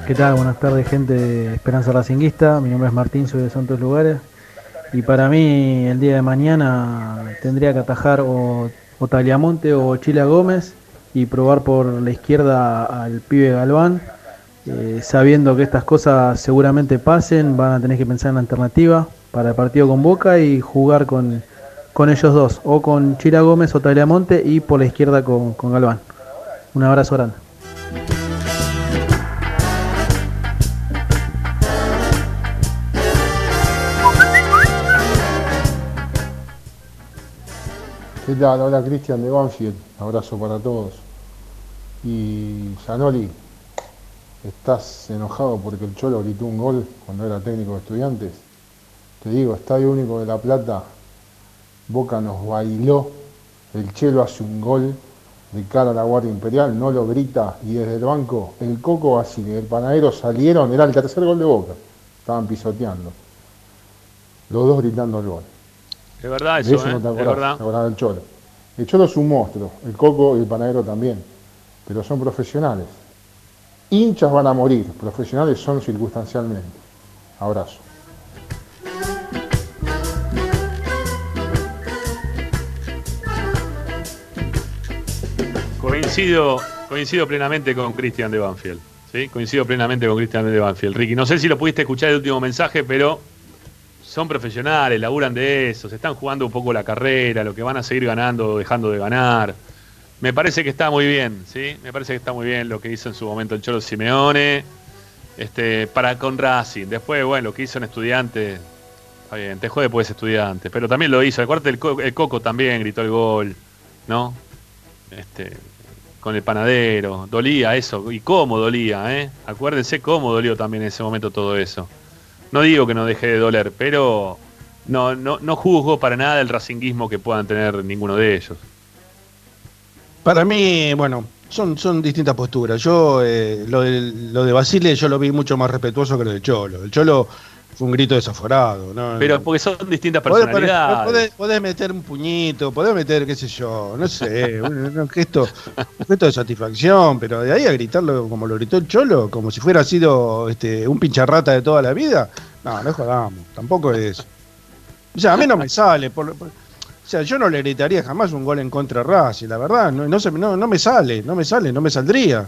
¿Qué tal? Buenas tardes, gente de Esperanza Racinguista. Mi nombre es Martín, soy de Santos Lugares. Y para mí, el día de mañana tendría que atajar o, o Taliamonte o Chila Gómez y probar por la izquierda al pibe Galván. Eh, sabiendo que estas cosas seguramente pasen, van a tener que pensar en la alternativa para el partido con Boca y jugar con, con ellos dos, o con Chila Gómez o Taliamonte y por la izquierda con, con Galván. Un abrazo grande. ¿Qué tal? Hola Cristian de Banfield, abrazo para todos. Y Zanoli, estás enojado porque el Cholo gritó un gol cuando era técnico de estudiantes. Te digo, Estadio Único de La Plata, Boca nos bailó, el Chelo hace un gol de cara a la Guardia Imperial, no lo grita y desde el banco el Coco Basile y el Panadero salieron, era el tercer gol de Boca, estaban pisoteando. Los dos gritando el gol. Es verdad De eso, ¿eh? no te es acordás, verdad. te acordás del Cholo. El Cholo es un monstruo, el Coco y el Panadero también, pero son profesionales. Hinchas van a morir, profesionales son circunstancialmente. Abrazo. Coincido, coincido plenamente con Cristian de Banfield. ¿sí? Coincido plenamente con Cristian de Banfield. Ricky, no sé si lo pudiste escuchar el último mensaje, pero son profesionales, laburan de eso, se están jugando un poco la carrera, lo que van a seguir ganando o dejando de ganar. Me parece que está muy bien, ¿sí? Me parece que está muy bien lo que hizo en su momento el Cholo Simeone este, para con Racing. Después, bueno, lo que hizo en Estudiantes, está bien, te jode pues Estudiantes, pero también lo hizo. Acuérdate, el, Co- el Coco también gritó el gol, ¿no? Este, con el panadero, dolía eso, y cómo dolía, ¿eh? Acuérdense cómo dolió también en ese momento todo eso. No digo que no deje de doler, pero no, no, no juzgo para nada el racinguismo que puedan tener ninguno de ellos. Para mí, bueno, son, son distintas posturas. Yo, eh, lo, de, lo de Basile, yo lo vi mucho más respetuoso que lo del Cholo. El Cholo fue un grito desaforado. ¿no? Pero porque son distintas personalidades. podés- podés meter un puñito, podés meter, qué sé yo, no sé, un, un gesto, un gesto de satisfacción, pero de ahí a gritarlo como lo gritó el Cholo, como si fuera sido este, un pincharrata de toda la vida, no, no jodamos, tampoco es. O sea, a mí no me sale, por- por- o sea, yo no le gritaría jamás un gol en contra Racing, la verdad, no, no, se- no, no me sale, no me sale, no me saldría.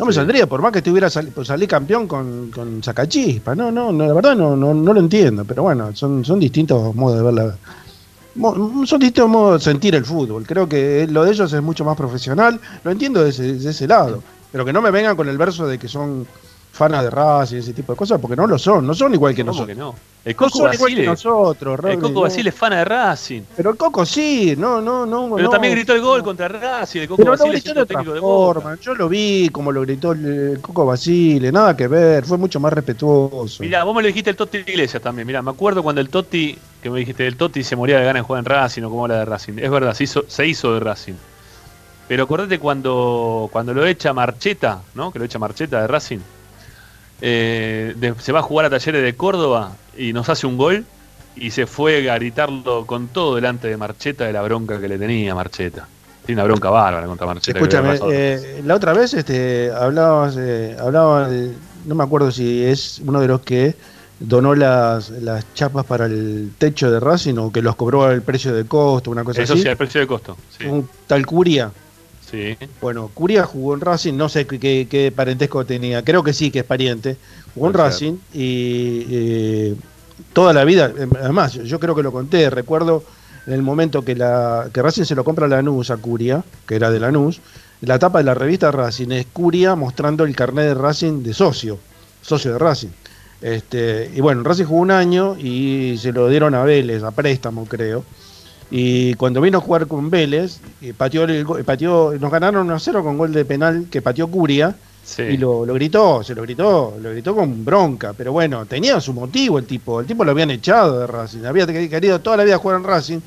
No me saldría, por más que estuviera sali- por salir campeón con, con Sacachispa. No, no, no, la verdad no, no, no lo entiendo. Pero bueno, son, son distintos modos de ver la. Son distintos modos de sentir el fútbol. Creo que lo de ellos es mucho más profesional. Lo entiendo de ese, de ese lado. Pero que no me vengan con el verso de que son fanas de Racing y ese tipo de cosas, porque no lo son. No son igual que ¿Cómo nosotros. que no? El No Coco son igual que Basile, nosotros, el Coco no. Basile es fana de Racing. Pero el Coco sí, no, no, no. Pero también gritó el gol contra Racing, el Coco Pero Basile gritó técnico de forma. Yo lo vi como lo gritó el, Coco Basile, nada que ver, fue mucho más respetuoso. Mirá, vos me lo dijiste el Totti Iglesias también. Mirá, me acuerdo cuando el Totti, que me dijiste, el Totti se moría de ganas de jugar en Racing o como era de Racing. Es verdad, se hizo, se hizo de Racing. Pero acordate cuando, cuando lo echa Marcheta, ¿no? Que lo echa Marcheta de Racing. Eh, de- se va a jugar a Talleres de Córdoba y nos hace un gol y se fue a gritarlo con todo delante de Marcheta de la bronca que le tenía Marcheta. Tiene una bronca bárbara contra Marcheta. Escúchame, eh, la otra vez este, hablabas, eh, hablaba de- no me acuerdo si es uno de los que donó las, las chapas para el techo de Racing o que los cobró al precio de costo, una cosa Eso así. sí, el precio de costo. Sí. Un tal Curia. Sí. Bueno, Curia jugó en Racing, no sé qué, qué- parentesco tenía, creo que sí, que es pariente. Jugó en. Racing y eh, toda la vida, eh, además, yo, yo creo que lo conté, recuerdo en el momento que, la, que Racing se lo compra a Lanús a Curia, que era de Lanús, la tapa de la revista Racing es Curia mostrando el carnet de Racing de socio, socio de Racing. Este, y bueno, Racing jugó un año y se lo dieron a Vélez, a préstamo creo. Y cuando vino a jugar con Vélez, eh, pateó el pateó, nos ganaron 1 a 0 con gol de penal que pateó Curia. Sí. Y lo, lo gritó, se lo gritó, lo gritó con bronca. Pero bueno, tenía su motivo el tipo. El tipo lo habían echado de Racing. Había querido toda la vida jugar en Racing.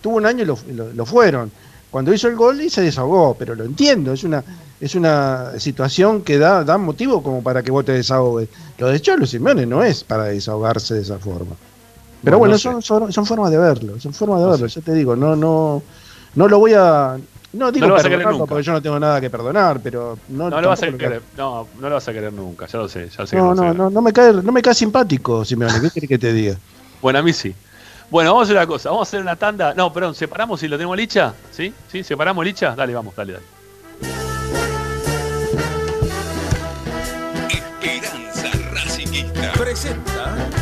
Tuvo un año y lo, lo- lo fueron. Cuando hizo el gol y se desahogó, pero lo entiendo, es una, es una situación que da, da motivo como para que vos te desahogues. Lo de Cholo Simeone no es para desahogarse de esa forma. Pero Bueno, bueno, no son, son, son formas de verlo, son formas de verlo, yo te digo, no, no, no lo voy a. No digo No lo vas a querer nunca. porque yo no tengo nada que perdonar, pero no, No lo vas a querer, no, no lo vas a querer nunca, ya lo sé, ya sé que No, no, no, no me cae, no me cae simpático, Simeone, ¿qué querés que te diga? Bueno, a mí sí. Bueno, vamos a hacer una cosa, vamos a hacer una tanda. No, perdón, separamos si lo tenemos licha, ¿sí? ¿Sí? ¿Separamos licha? Dale, vamos, dale, dale. Esperanza Racingista. Presenta.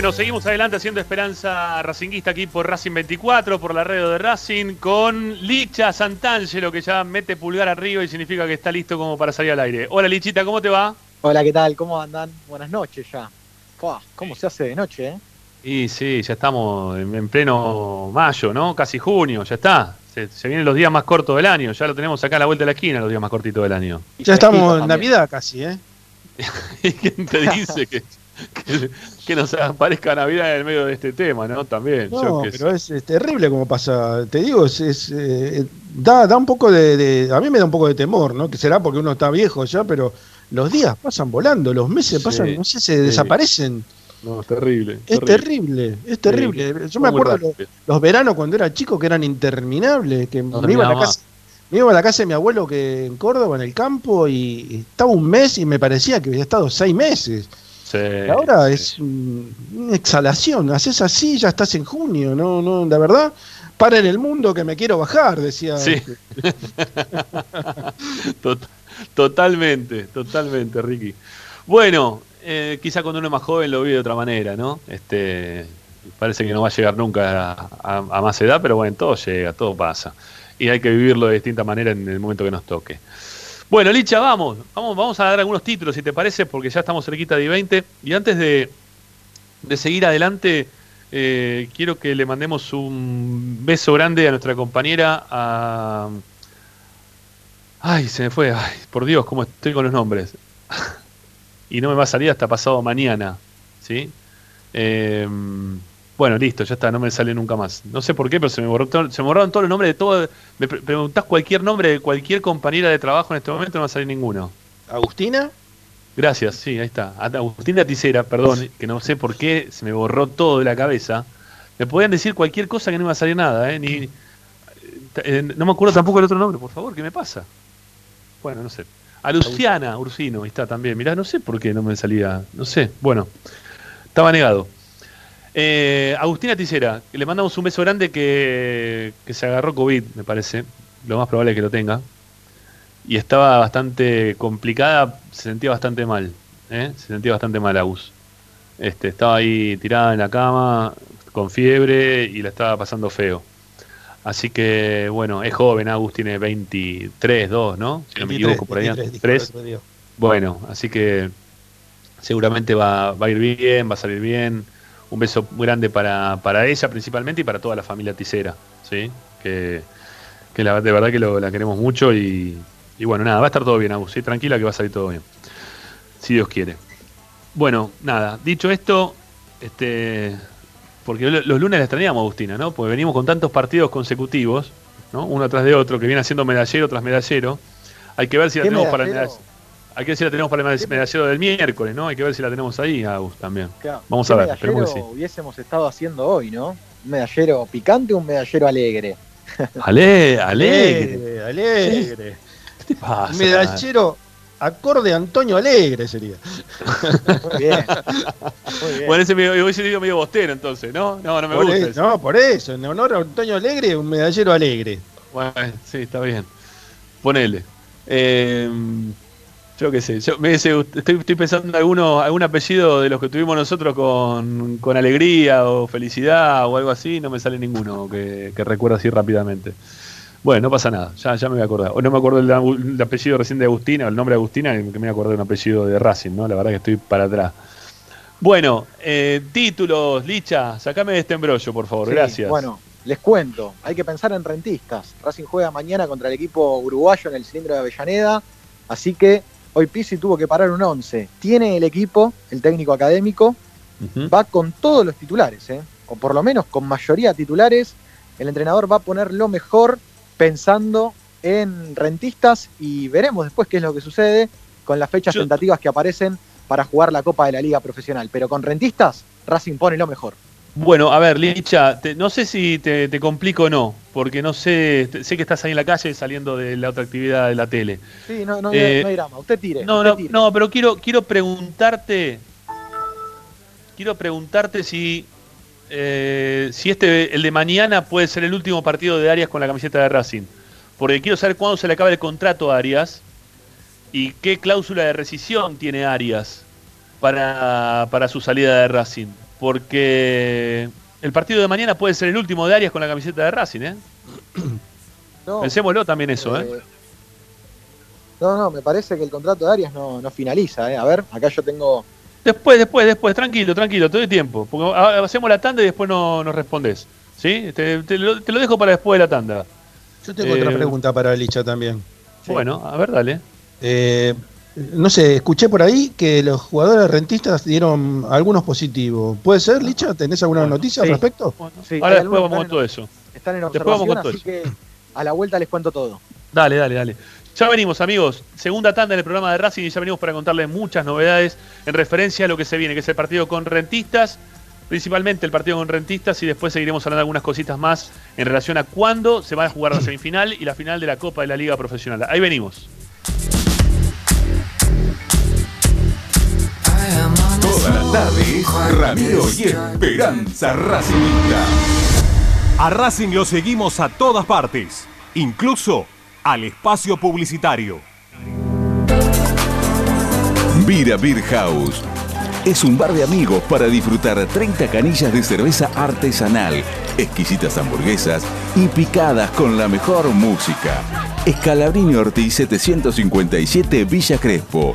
Bueno, seguimos adelante haciendo Esperanza Racinguista aquí por Racing 24, por la red de Racing, con Licha Santangelo, que ya mete pulgar arriba y significa que está listo como para salir al aire. Hola Lichita, ¿cómo te va? Hola, ¿qué tal? ¿Cómo andan? Buenas noches ya. ¿Cómo se hace de noche, eh? Y sí, ya estamos en, en pleno mayo, ¿no? Casi junio, ya está. Se, se vienen los días más cortos del año, ya lo tenemos acá a la vuelta de la esquina, los días más cortitos del año. Ya estamos en Navidad casi, ¿eh? ¿Y quién te dice que, que, que nos aparezca Navidad en el medio de este tema, ¿no? También. yo No, pero es, es terrible como pasa. Te digo, es, es, eh, da, da un poco de, de- A mí me da un poco de temor, ¿no? Que será porque uno está viejo ya, pero los días pasan volando, los meses pasan, no sé, se sí. desaparecen. No, es terrible. Es terrible, es terrible. Sí, Yo me acuerdo los, veranos cuando era chico que eran interminables, que No me iba, a la casa, me iba a la casa de mi abuelo que en Córdoba, en el campo, y estaba un mes y me parecía que había estado seis meses. Sí, ahora es un- una exhalación, haces así, ya estás en junio, no, no, la verdad, para en el mundo que me quiero bajar, decía. Sí. Tot- totalmente, totalmente, Ricky. Bueno, eh, quizá cuando uno es más joven lo vive de otra manera, ¿no? Este, parece que no va a llegar nunca a, a- a más edad, pero bueno, todo llega, todo pasa. Y hay que vivirlo de distinta manera en el momento que nos toque. Bueno, Licha, vamos, vamos, vamos a dar algunos títulos, si te parece, porque ya estamos cerquita de 20. Y antes de, de seguir adelante, eh, quiero que le mandemos un beso grande a nuestra compañera. Ay, se me fue, ay, por Dios, cómo estoy con los nombres. y no me va a salir hasta pasado mañana, ¿sí? Eh, bueno, listo, ya está, no me sale nunca más. No sé por qué, pero se me, borró todo- se me borraron todos los nombres de todo. Me pre- preguntás cualquier nombre de cualquier compañera de trabajo en este momento, no va a salir ninguno. ¿Agustina? Gracias, sí, ahí está. Agustina Ticera, perdón, que no sé por qué se me borró todo de la cabeza. Me podían decir cualquier cosa que no iba a salir nada, ¿eh? Ni, eh, no me acuerdo tampoco el otro nombre, por favor, ¿qué me pasa? Bueno, no sé. A Luciana Ursino, ahí está también. Mirá, no sé por qué no me salía. No sé, bueno, estaba negado. Eh, Agustina Ticera, que le mandamos un beso grande que, que se agarró COVID, me parece. Lo más probable es que lo tenga. Y estaba bastante complicada, se sentía bastante mal. ¿eh? Se sentía bastante mal Agus. Este, estaba ahí tirada en la cama, con fiebre y la estaba pasando feo. Así que, bueno, es joven, Agus tiene 23, 2, ¿no? Si no me 23, equivoco, por ahí. 23, dijo 3. el otro día. Bueno, así que seguramente va, va a ir bien, va a salir bien. Un beso muy grande para, para ella principalmente y para toda la familia Ticera, ¿sí? Que, que la, de verdad que lo- la queremos mucho y, y bueno, nada, va a estar todo bien, Agus, ¿sí? Tranquila que va a salir todo bien. Si Dios quiere. Bueno, nada, dicho esto, este porque lo- los lunes la extrañamos, Agustina, ¿no? Porque venimos con tantos partidos consecutivos, ¿no? Uno tras de otro, que viene haciendo medallero tras medallero. Hay que ver si la ¿Qué tenemos para el medallero? Hay que ver si la tenemos para el medallero del miércoles, ¿no? Hay que ver si la tenemos ahí, Agus, también. Claro, Vamos ¿qué a ver, medallero que sí. hubiésemos estado haciendo hoy, ¿no? Un medallero picante o un medallero alegre. Ale, alegre. Alegre, alegre. ¿Qué te pasa? Un medallero acorde a Antonio Alegre sería. Muy bien. Muy bien. Bueno, ese me, hubiese sido medio bostero entonces, ¿no? No, no me Por gusta. eso, eso. no, por eso, en honor a Antonio Alegre, un medallero alegre. Bueno, sí, está bien. Ponele. Eh, yo qué sé, yo me gust- estoy, estoy pensando en alguno, algún apellido de los que tuvimos nosotros con, con alegría o felicidad o algo así, no me sale ninguno que, que recuerdo así rápidamente. Bueno, no pasa nada, ya, ya me voy a acordar. O no me acuerdo el, el apellido recién de Agustina, el nombre de Agustina, que me acordé de un apellido de Racing, ¿no? La verdad que estoy para atrás. Bueno, eh, títulos, Licha, sacame de este embrollo, por favor, Sí, gracias. Bueno, les cuento, hay que pensar en rentistas. Racing juega mañana contra el equipo uruguayo en el cilindro de Avellaneda, así que hoy Pizzi tuvo que parar un 11. Tiene el equipo, el técnico académico, va con todos los titulares, ¿eh? o por lo menos con mayoría titulares. El entrenador va a poner lo mejor pensando en Rentistas y veremos después qué es lo que sucede con las fechas tentativas que aparecen para jugar la Copa de la Liga Profesional. Pero con Rentistas, Racing pone lo mejor. Bueno, a ver, Licha, te- no sé si te, te complico o no, porque no sé, te- sé que estás ahí en la calle saliendo de la otra actividad de la tele. Sí, no, no, Eh, no hay drama. Usted tire. No, usted no, tire. no, pero quiero, quiero preguntarte, quiero preguntarte si, eh, si este, el de mañana puede ser el último partido de Arias con la camiseta de Racing, porque quiero saber cuándo se le acaba el contrato a Arias y qué cláusula de rescisión tiene Arias para, para su salida de Racing, porque el partido de mañana puede ser el último de Arias con la camiseta de Racing, ¿eh? No, Pensémoslo también eso, ¿eh? eh, no, no, me parece que el contrato de Arias no, no finaliza. ¿eh? A ver, acá yo tengo. Después, después, después, tranquilo, tranquilo, te doy tiempo. Porque hacemos la tanda y después no nos respondes. ¿Sí? Te, te lo, te lo dejo para después de la tanda. Yo tengo Eh, otra pregunta para Licha también. Bueno, a ver, dale. Eh, no sé, escuché por ahí que los jugadores rentistas dieron algunos positivos. ¿Puede ser, Licha? ¿Tenés alguna noticia sí. al respecto? Sí, Ahora después vamos con todo eso. Están en Después vamos observación, todo así que a la vuelta les cuento todo. Dale, dale, dale. Ya venimos, amigos. Segunda tanda en el programa de Racing y ya venimos para contarles muchas novedades en referencia a lo que se viene, que es el partido con rentistas, principalmente el partido con rentistas y después seguiremos hablando de algunas cositas más en relación a cuándo se va a jugar la semifinal y la final de la Copa de la Liga Profesional. Ahí venimos. Toda la tarde es Ramiro y Esperanza Racingista. A Racing lo seguimos a todas partes, incluso al espacio publicitario. Vira Beer House. Es un bar de amigos para disfrutar 30 canillas de cerveza artesanal, exquisitas hamburguesas y picadas con la mejor música. Escalabrini Ortiz 757 Villa Crespo.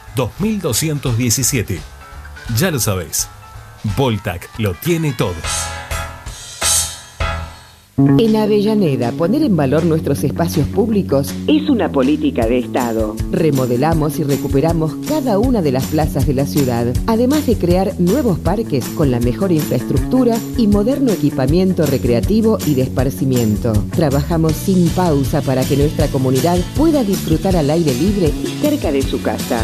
2217. Ya lo sabéis, Voltac lo tiene todo. En Avellaneda, poner en valor nuestros espacios públicos es una política de Estado. Remodelamos y recuperamos cada una de las plazas de la ciudad, además de crear nuevos parques con la mejor infraestructura y moderno equipamiento recreativo y de esparcimiento. Trabajamos sin pausa para que nuestra comunidad pueda disfrutar al aire libre y cerca de su casa.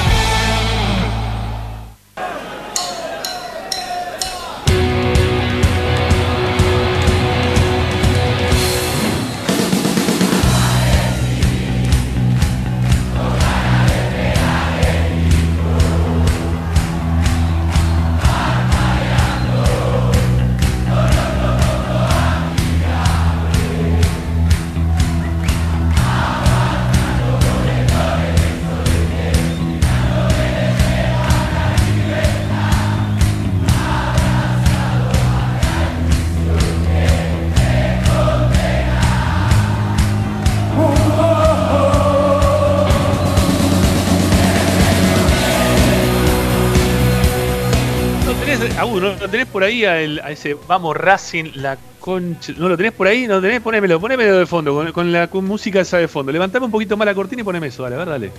Lo tenés por ahí a, ese Vamos Racing, la concha? ¿No lo tenés por ahí? ¿No lo tenés? Ponémelo, ponémelo de fondo, con, la con música esa de fondo. Levantame un poquito más la cortina y poneme eso, dale, a ver, dale.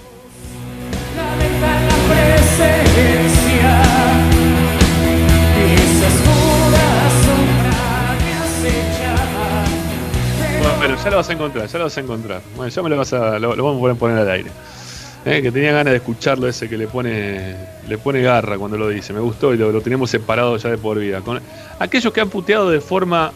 Bueno, ya lo vas a encontrar, ya lo vas a encontrar. Bueno, ya me lo vas a. Lo, lo vamos a poner al aire. Eh, que tenía ganas de escucharlo ese que le pone. Le pone garra cuando lo dice. Me gustó y lo, lo tenemos separado ya de por vida. Aquellos que han puteado de forma.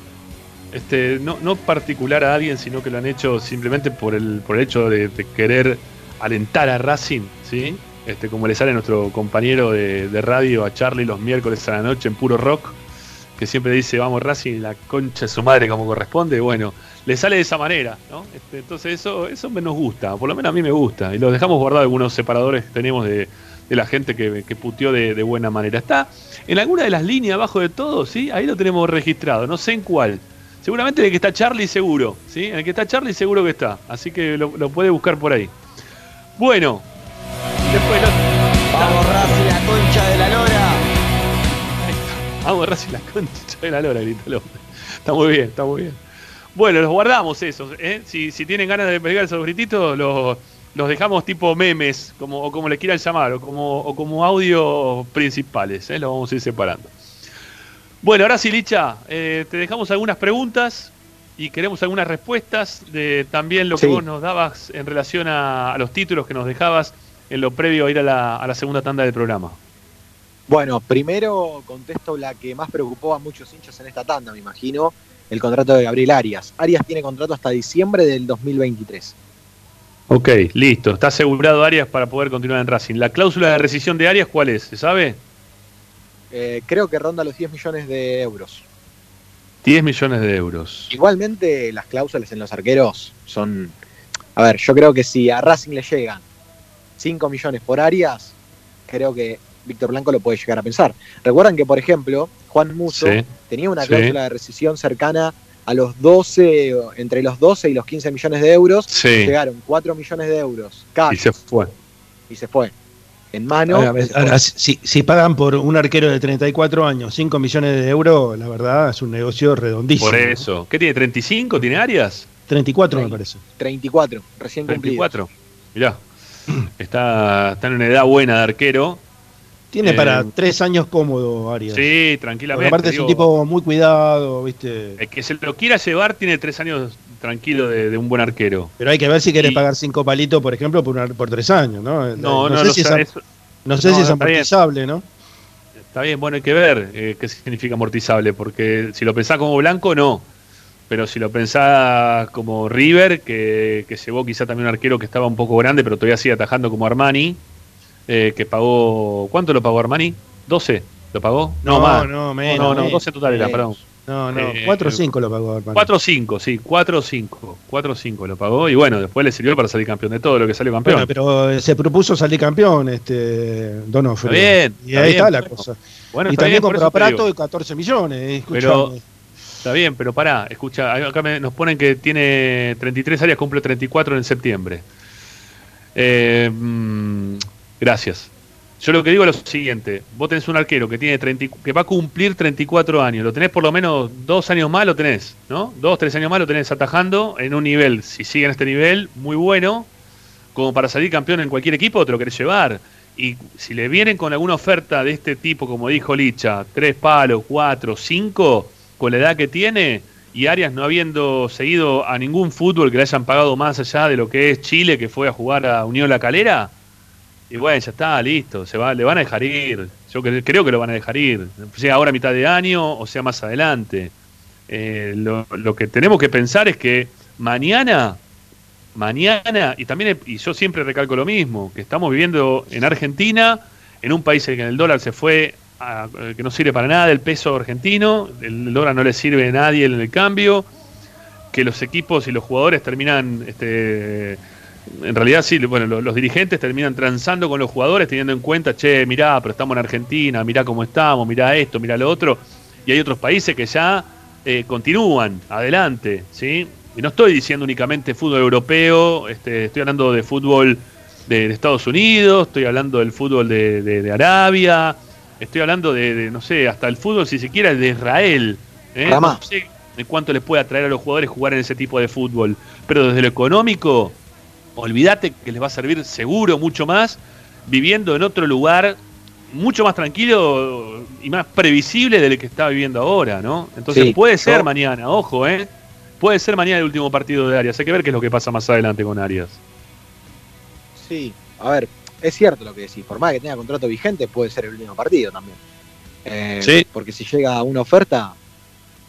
Este, no, no particular a alguien, sino que lo han hecho simplemente por el, por el hecho de, de querer alentar a Racing, ¿sí? Este, como le sale a nuestro compañero de, de radio, a Charlie, los miércoles a la noche en puro rock, que siempre dice vamos Racing, la concha de su madre como corresponde, bueno, le sale de esa manera, ¿no? Este, entonces eso, eso nos gusta, por lo menos a mí me gusta, y los dejamos guardados algunos separadores que tenemos de, de la gente que, que puteó de, buena manera. Está en alguna de las líneas abajo de todo, ¿sí? Ahí lo tenemos registrado, no sé en cuál. Seguramente en el que está Charlie seguro, ¿sí? En el que está Charlie seguro que está, así que lo, lo puede buscar por ahí. Bueno, después lo- Vamos Racing, Vamos, Racing, la concha de la lora, grita el hombre. Está muy bien, está muy bien. Bueno, los guardamos esos. ¿eh? Si, si tienen ganas de pegar esos grititos, los, los dejamos tipo memes, como, o como le quieran llamar, o como, o como audio principales. ¿eh? Los vamos a ir separando. Bueno, ahora sí, Licha, eh, te dejamos algunas preguntas y queremos algunas respuestas de también lo que Sí. vos nos dabas en relación a, a los títulos que nos dejabas en lo previo a ir a la, a la segunda tanda del programa. Bueno, primero contesto la que más preocupó a muchos hinchas en esta tanda, me imagino, el contrato de Gabriel Arias. Arias tiene contrato hasta diciembre del 2023. Ok, listo. Está asegurado Arias para poder continuar en Racing. ¿La cláusula de rescisión de Arias cuál es? ¿Se sabe? Eh, creo que ronda los 10 millones de euros. 10 millones de euros. Igualmente las cláusulas en los arqueros son... A ver, yo creo que si a Racing le llegan 5 millones por Arias, creo que Víctor Blanco lo puede llegar a pensar. Recuerdan que, por ejemplo, Juan Muso Sí. tenía una Sí. cláusula de rescisión cercana a los 12, o entre los 12 y los 15 millones de euros. Sí. Llegaron 4 millones de euros cash Y se fue. y se fue. En mano. Ahora, fue. ahora, si, si pagan por un arquero de 34 años 5 millones de euros, la verdad es un negocio redondísimo. Por eso. ¿Qué tiene? ¿35 tiene Arias? 34 me parece. 34, recién cumplido. 34. Mirá. Está, está en una edad buena de arquero. Tiene Eh, para tres años cómodo, Arias. Sí, Porque tranquilamente. aparte es un tipo muy cuidado, ¿viste? El que se lo quiera llevar tiene tres años tranquilo de, de un buen arquero. Pero hay que ver si querés Y- pagar cinco palitos, por ejemplo, por, una- por tres años, ¿no? No, no, sé no si es, sé, am- eso- no sé no, si es bien. amortizable, ¿no? Está bien, bueno, hay que ver eh, qué significa amortizable, porque si lo pensás como blanco, no. Pero si lo pensás como River, que, que llevó quizá también un arquero que estaba un poco grande, pero todavía sigue atajando como Armani, eh, que pagó. ¿Cuánto lo pagó Armani? ¿12? ¿Lo pagó? No, más. no, menos, No, no, menos, 12 total era, perdón. No, no, Eh, 4 o 5 lo pagó, hermano. 4 o 5, sí, 4 o 5. 4 o 5 lo pagó y bueno, después le sirvió para salir campeón de todo lo que salió campeón. Bueno, pero eh, se propuso salir campeón, este Donofrio. Está bien, Y está ahí bien, está la bueno. cosa. Bueno, y está también bien, compró a Prato de 14 millones. eh, Pero está bien, pero pará, escucha, acá me- nos ponen que tiene 33 áreas, cumple 34 en septiembre. Eh, mm, gracias. Yo lo que digo es lo siguiente, vos tenés un arquero que tiene 30 y- que va a cumplir 34 años, lo tenés por lo menos dos años más, lo tenés, ¿no? Dos, tres años más lo tenés atajando en un nivel, si sigue en este nivel, muy bueno, como para salir campeón en cualquier equipo, te lo querés llevar. Y si le vienen con alguna oferta de este tipo, como dijo Licha, tres palos, cuatro, cinco, con la edad que tiene, y Arias no habiendo seguido a ningún fútbol que le hayan pagado más allá de lo que es Chile, que fue a jugar a Unión La Calera, y bueno, ya está, listo, se va, le van a dejar ir. Yo cre- creo que lo van a dejar ir, sea ahora a mitad de año o sea más adelante. Eh, lo, que tenemos que pensar es que mañana, mañana, y también, y yo siempre recalco lo mismo, que estamos viviendo en Argentina, en un país en el que el dólar se fue, eh, que no sirve para nada el peso argentino, el dólar no le sirve a nadie en el cambio, que los equipos y los jugadores terminan, este, en realidad sí, bueno, lo- los, dirigentes terminan transando con los jugadores teniendo en cuenta, che, mirá, pero estamos en Argentina, mirá cómo estamos, mirá esto, mirá lo otro, y hay otros países que ya eh, continúan adelante, ¿sí? Y no estoy diciendo únicamente fútbol europeo, este, estoy hablando de fútbol de, de Estados Unidos, estoy hablando del fútbol de, de- de Arabia, estoy hablando de, no sé, hasta el fútbol, si se quiere, de Israel. ¿eh? No sé cuánto les puede atraer a los jugadores jugar en ese tipo de fútbol, pero desde lo económico, olvídate que les va a servir seguro mucho más viviendo en otro lugar mucho más tranquilo y más previsible del que está viviendo ahora, ¿no? Entonces Sí, puede ser yo- mañana, ojo, ¿eh? Puede ser mañana el último partido de Arias. Hay que ver qué es lo que pasa más adelante con Arias. Sí, a ver, es cierto lo que decís. Por más que tenga contrato vigente, puede ser el último partido también. Eh, Sí. Porque si llega una oferta,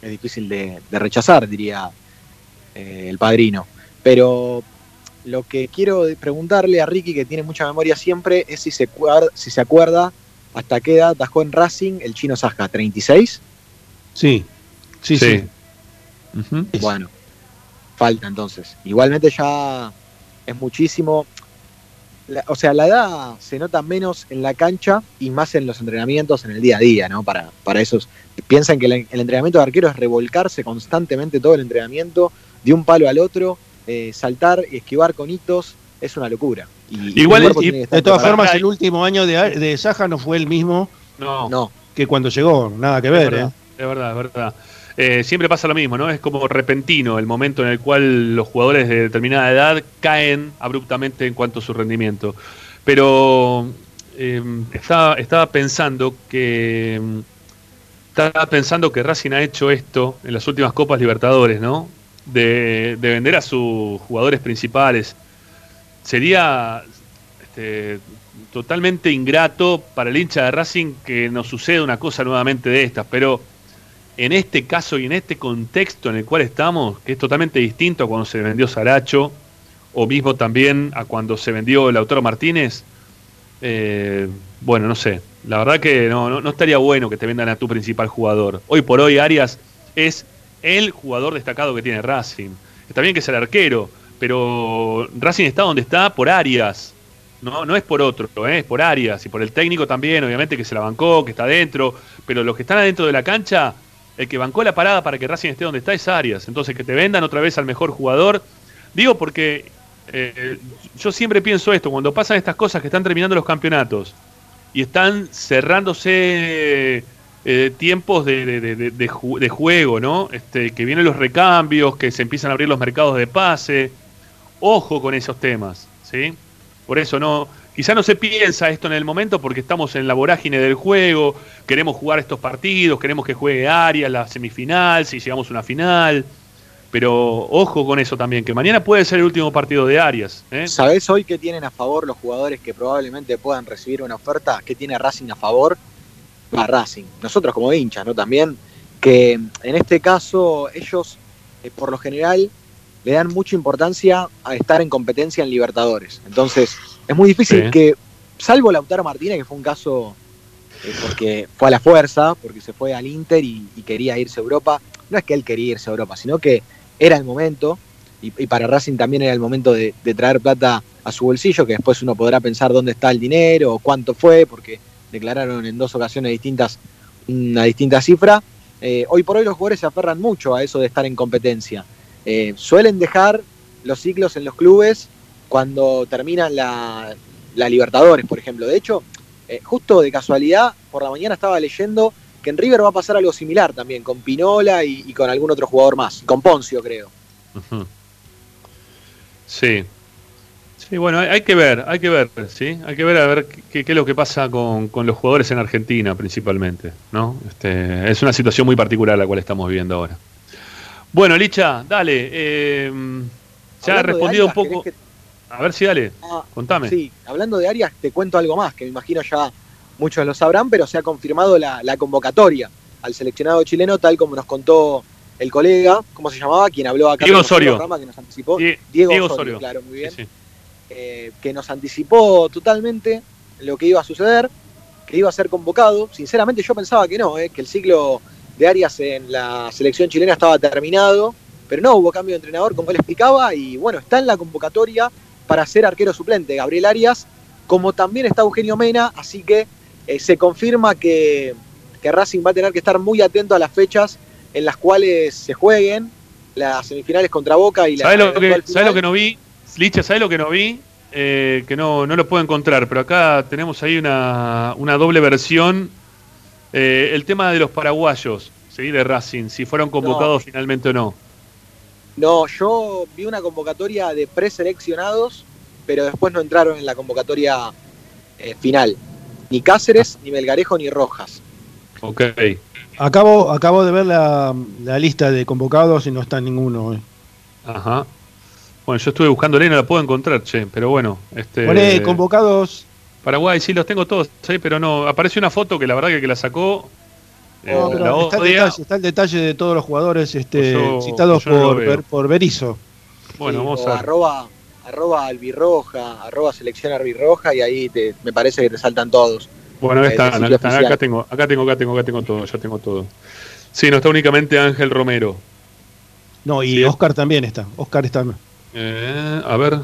es difícil de, de rechazar, diría eh, el padrino. Pero lo que quiero preguntarle a Ricky, que tiene mucha memoria siempre, es si se, cuar- si se acuerda hasta qué edad atajó en Racing el chino Saja, ¿36? Sí, sí, sí. Bueno, falta entonces. Igualmente ya es muchísimo. La- o sea, la edad se nota menos en la cancha y más en los entrenamientos en el día a día, ¿no? Para, para esos. Piensan que el, el entrenamiento de arquero es revolcarse constantemente todo el entrenamiento, de un palo al otro, eh, saltar y esquivar con hitos, es una locura. Y, Igual, y- de todas preparado. formas, el último año de, de Saja no fue el mismo No, que cuando llegó, nada que es ver, verdad, ¿eh? es verdad, es verdad. Eh, siempre pasa lo mismo, ¿no? Es como repentino el momento en el cual los jugadores de determinada edad caen abruptamente en cuanto a su rendimiento. Pero eh, estaba, estaba pensando que mm, estaba pensando que Racing ha hecho esto en las últimas Copas Libertadores, ¿no? De, de vender a sus jugadores principales. Sería este, totalmente ingrato para el hincha de Racing que nos suceda una cosa nuevamente de estas, pero en este caso y en este contexto en el cual estamos, que es totalmente distinto a cuando se vendió Saracho, o mismo también a cuando se vendió Lautaro Martínez, eh, bueno, no sé, la verdad que no, no, no estaría bueno que te vendan a tu principal jugador. Hoy por hoy Arias es el jugador destacado que tiene Racing. Está bien que es el arquero, pero Racing está donde está por Arias. No, no es por otro, ¿eh? es por Arias y por el técnico también, obviamente que se la bancó, que está adentro, pero los que están adentro de la cancha, el que bancó la parada para que Racing esté donde está es Arias. Entonces que te vendan otra vez al mejor jugador. Digo porque eh, yo siempre pienso esto, cuando pasan estas cosas que están terminando los campeonatos y están cerrándose eh, tiempos de, de- de- de- de ju- de juego, ¿no? Este, que vienen los recambios, que se empiezan a abrir los mercados de pase. Ojo con esos temas, ¿sí? Por eso no, quizá no se piensa esto en el momento porque estamos en la vorágine del juego, queremos jugar estos partidos, queremos que juegue Arias la semifinal, si llegamos a una final. Pero ojo con eso también, que mañana puede ser el último partido de Arias. ¿eh? ¿Sabés hoy qué tienen a favor los jugadores que probablemente puedan recibir una oferta? ¿Qué tiene Racing a favor? A Racing. Nosotros como hinchas, ¿no? También que en este caso ellos, eh, por lo general, le dan mucha importancia a estar en competencia en Libertadores. Entonces, es muy difícil Sí. que, salvo Lautaro Martínez, que fue un caso eh, porque fue a la fuerza, porque se fue al Inter y, y quería irse a Europa. No es que él quería irse a Europa, sino que era el momento, y, y para Racing también era el momento de, de traer plata a su bolsillo, que después uno podrá pensar dónde está el dinero cuánto fue, porque declararon en dos ocasiones distintas una distinta cifra. Eh, hoy por hoy los jugadores se aferran mucho a eso de estar en competencia. Eh, suelen dejar los ciclos en los clubes cuando terminan la, la Libertadores, por ejemplo. De hecho, eh, justo de casualidad, por la mañana estaba leyendo que en River va a pasar algo similar también, con Pinola y, con algún otro jugador más, con Poncio creo. Sí. Sí, bueno, hay, hay que ver, hay que ver, ¿sí? Hay que ver a ver qué, qué es lo que pasa con, con los jugadores en Argentina principalmente, ¿no? Este, es una situación muy particular la cual estamos viviendo ahora. Bueno, Licha, dale. eh, ya ha respondido un poco. ¿querés A ver si dale. Ah, Contame. Sí, hablando de Arias, te cuento algo más, que me imagino ya muchos lo sabrán, pero se ha confirmado la, la convocatoria al seleccionado chileno, tal como nos contó el colega, ¿cómo se llamaba? Quien habló acá. Diego Osorio. Rama, que nos anticipó. Die- Diego, Diego Osorio, Osorio. claro, muy bien. Sí, sí. Eh, que nos anticipó totalmente lo que iba a suceder, que iba a ser convocado. Sinceramente yo pensaba que no, eh, que el ciclo de Arias en la selección chilena estaba terminado, pero no hubo cambio de entrenador, como él explicaba, y bueno, está en la convocatoria para ser arquero suplente Gabriel Arias, como también está Eugenio Mena, así que eh, se confirma que, que Racing va a tener que estar muy atento a las fechas en las cuales se jueguen las semifinales contra Boca y la ¿Sabes lo, que, eventual ¿sabes final. lo que no vi? Licha, ¿sabes lo que no vi? Eh, que no, no lo puedo encontrar, pero acá tenemos ahí una, una doble versión. Eh, el tema de los paraguayos, ¿sí? de Racing, si fueron convocados finalmente o no. No, yo vi una convocatoria de preseleccionados, pero después no entraron en la convocatoria eh, final. Ni Cáceres, ni Melgarejo, ni Rojas. Ok. Acabo, acabo de ver la, la lista de convocados y no está ninguno. eh. Ajá. Bueno, yo estuve buscándole y no la puedo encontrar, che, pero bueno. Este, convocados. Paraguay, sí, los tengo todos, sí, pero no. Aparece una foto que la verdad que, que la sacó. eh, No, la pero está, el detalle, está el detalle de todos los jugadores este, Yo- citados yo no por, por Berizzo. Bueno, Sí, vamos a arroba, arroba albirroja, arroba selección albirroja, y ahí te, me parece que te saltan todos. Bueno, Eh, acá están, acá tengo, acá tengo, acá tengo, acá tengo todo, ya tengo todo. Sí, no está únicamente Ángel Romero. No, y Sí. Oscar también está. Oscar está. Eh, a ver,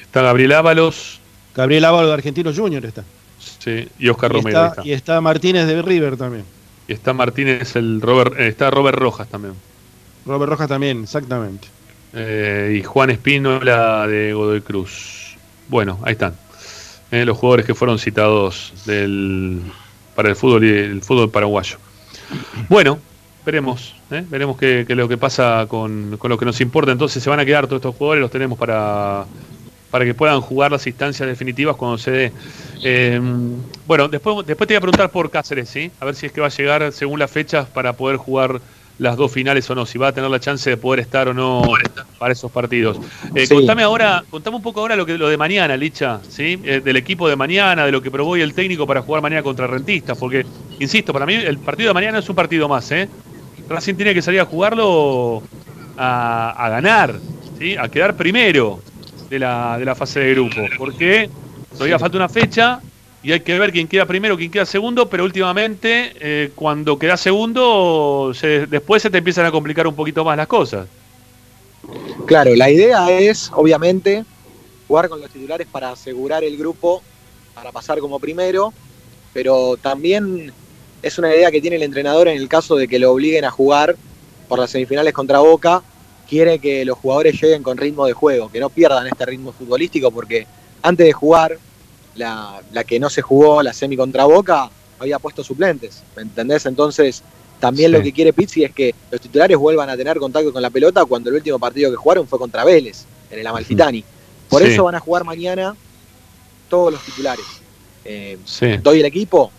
está Gabriel Ábalos, Gabriel Ávalo de Argentino Junior está. sí, y Oscar y, Romero. está, está. y está Martínez de River también. Y está Martínez, el Robert, eh, está Robert Rojas también. Robert Rojas también, exactamente. Eh, y Juan Espínola de Godoy Cruz. Bueno, ahí están. Eh, los jugadores que fueron citados del, para el fútbol y el fútbol paraguayo. Bueno, veremos. ¿eh? Veremos qué, lo que pasa con, con lo que nos importa. Entonces se van a quedar todos estos jugadores, los tenemos para, para que puedan jugar las instancias definitivas cuando se dé. Eh, bueno, después, después te voy a preguntar por Cáceres, ¿sí? A ver si es que va a llegar según las fechas para poder jugar las dos finales o no, si va a tener la chance de poder estar o no para esos partidos. Eh, Sí. Contame ahora, contame un poco ahora lo que lo de mañana, Licha, ¿sí? Eh, del equipo de mañana, de lo que probó hoy el técnico para jugar mañana contra Rentistas, porque, insisto, para mí el partido de mañana es un partido más, ¿eh? Racing tiene que salir a jugarlo a, a ganar, ¿sí? A quedar primero de la, de la fase de grupo, porque todavía falta una fecha y hay que ver quién queda primero, quién queda segundo, pero últimamente eh, cuando queda segundo, se- después se te empiezan a complicar un poquito más las cosas. Claro, la idea es, obviamente, jugar con los titulares para asegurar el grupo, para pasar como primero, pero también es una idea que tiene el entrenador en el caso de que lo obliguen a jugar por las semifinales contra Boca, quiere que los jugadores lleguen con ritmo de juego, que no pierdan este ritmo futbolístico, porque antes de jugar, la, la que no se jugó, la semi contra Boca, había puesto suplentes, ¿me entendés? Entonces, también Sí. lo que quiere Pizzi es que los titulares vuelvan a tener contacto con la pelota cuando el último partido que jugaron fue contra Vélez, en el Amalfitani. Por Sí. eso van a jugar mañana todos los titulares. Eh, Sí. ¿Doy el equipo?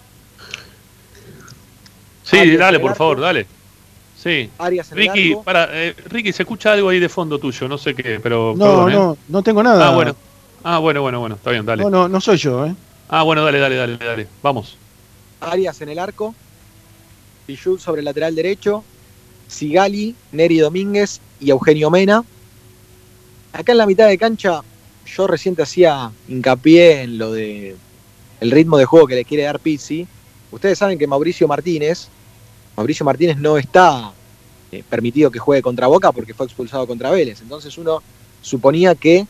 Sí, Arias dale, por favor, dale. Sí. Arias en el arco. para, eh, Ricky, se escucha algo ahí de fondo tuyo, no sé qué, pero. No, perdón, ¿eh? no, no tengo nada. Ah, bueno. Ah, bueno, bueno, bueno, está bien, dale. No, no, no soy yo, ¿eh? Ah, bueno, dale, dale, dale, dale. Vamos. Arias en el arco, Pichut sobre el lateral derecho, Sigali, Neri Domínguez y Eugenio Mena. Acá en la mitad de cancha, yo reciente hacía hincapié en lo de el ritmo de juego que le quiere dar Pizzi. Ustedes saben que Mauricio Martínez, Mauricio Martínez no está eh, permitido que juegue contra Boca porque fue expulsado contra Vélez. Entonces uno suponía que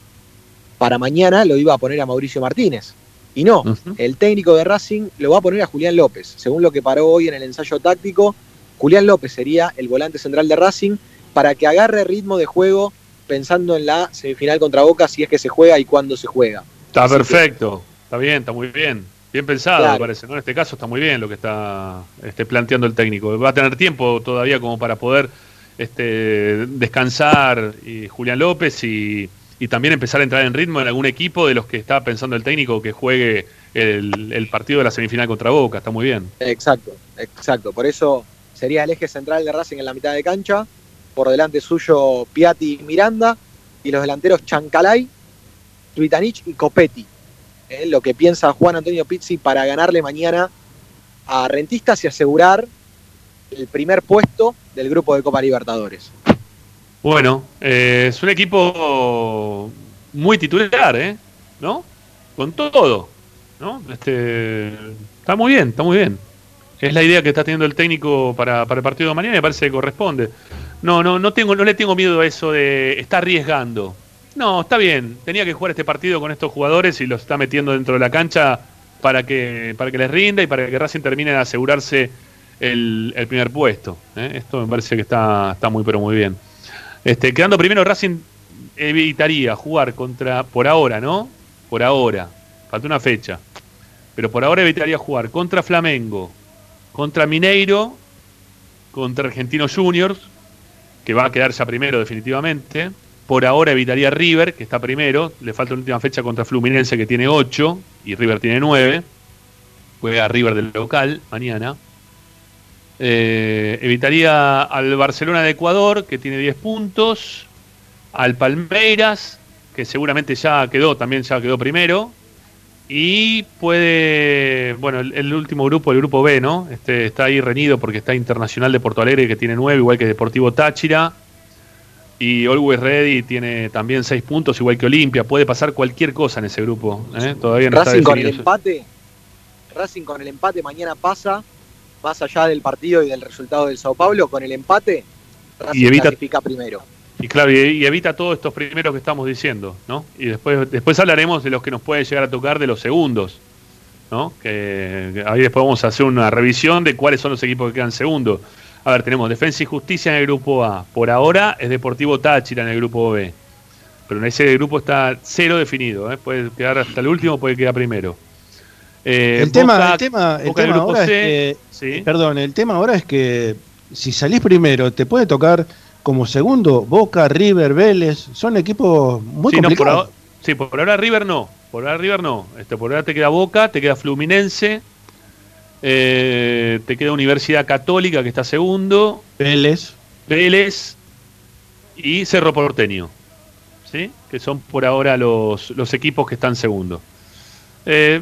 para mañana lo iba a poner a Mauricio Martínez. Y no, el técnico de Racing lo va a poner a Julián López. Según lo que paró hoy en el ensayo táctico, Julián López sería el volante central de Racing para que agarre ritmo de juego pensando en la semifinal contra Boca si es que se juega y cuándo se juega. Está Así que- perfecto. Está bien, está muy bien. Bien pensado, Claro. me parece. ¿no? En este caso está muy bien lo que está este, planteando el técnico. Va a tener tiempo todavía como para poder este, descansar y Julián López y, y también empezar a entrar en ritmo en algún equipo de los que está pensando el técnico que juegue el, el partido de la semifinal contra Boca. Está muy bien. Exacto, exacto. Por eso sería el eje central de Racing en la mitad de cancha. Por delante suyo Piatti y Miranda. Y los delanteros Chancalay, Tuitanich y Copetti. Eh, lo que piensa Juan Antonio Pizzi para ganarle mañana a Rentistas y asegurar el primer puesto del grupo de Copa Libertadores. Bueno, eh, es un equipo muy titular, ¿eh? ¿No? Con todo, ¿no? Este, está muy bien, está muy bien. Es la idea que está teniendo el técnico para, para el partido de mañana y me parece que corresponde. No, no, no tengo, no le tengo miedo a eso de está arriesgando. No, está bien. Tenía que jugar este partido con estos jugadores y los está metiendo dentro de la cancha para que, para que les rinda y para que Racing termine de asegurarse el, primer puesto. ¿eh? Esto me parece que está, está muy pero muy bien. Este, quedando primero, Racing evitaría jugar contra, por ahora, ¿no? Por ahora, falta una fecha. Pero por ahora evitaría jugar contra Flamengo, contra Mineiro, contra Argentinos Juniors, que va a quedar ya primero definitivamente. Por ahora evitaría River, que está primero. Le falta una última fecha contra Fluminense, que tiene 8, y River tiene 9. Juega River del local mañana. Eh, evitaría al Barcelona de Ecuador, que tiene 10 puntos. Al Palmeiras, que seguramente ya quedó, también ya quedó primero. Y puede, bueno, el, el último grupo, el grupo B, ¿no? Este, está ahí reñido porque está Internacional de Porto Alegre, que tiene 9, igual que Deportivo Táchira. Y Always Ready tiene también 6 puntos, igual que Olimpia. Puede pasar cualquier cosa en ese grupo. ¿eh? Todavía no Racing está con el empate, Racing con el empate mañana pasa, más allá del partido y del resultado del Sao Paulo, con el empate, Racing Y evita- clasifica primero. Y claro, y, y evita todos estos primeros que estamos diciendo, ¿no? Y después, después hablaremos de los que nos puede llegar a tocar de los segundos, ¿no? Que, que ahí después vamos a hacer una revisión de cuáles son los equipos que quedan segundos. A ver, tenemos Defensa y Justicia en el grupo A. Por ahora es Deportivo Táchira en el grupo B. Pero en ese grupo está cero definido, ¿eh? Puede quedar hasta el último, puede quedar primero. Eh, el tema, el tema, el tema ahora C, es que, perdón, el tema ahora es que si salís primero te puede tocar como segundo Boca, River, Vélez, son equipos muy Sí, no, por complicados. ahora, sí, por ahora River no. Por ahora River no. Este, por ahora te queda Boca, te queda Fluminense, eh, te queda Universidad Católica que está segundo, Vélez, Vélez y Cerro Porteño. ¿Sí? Que son por ahora los, los equipos que están segundo. Eh,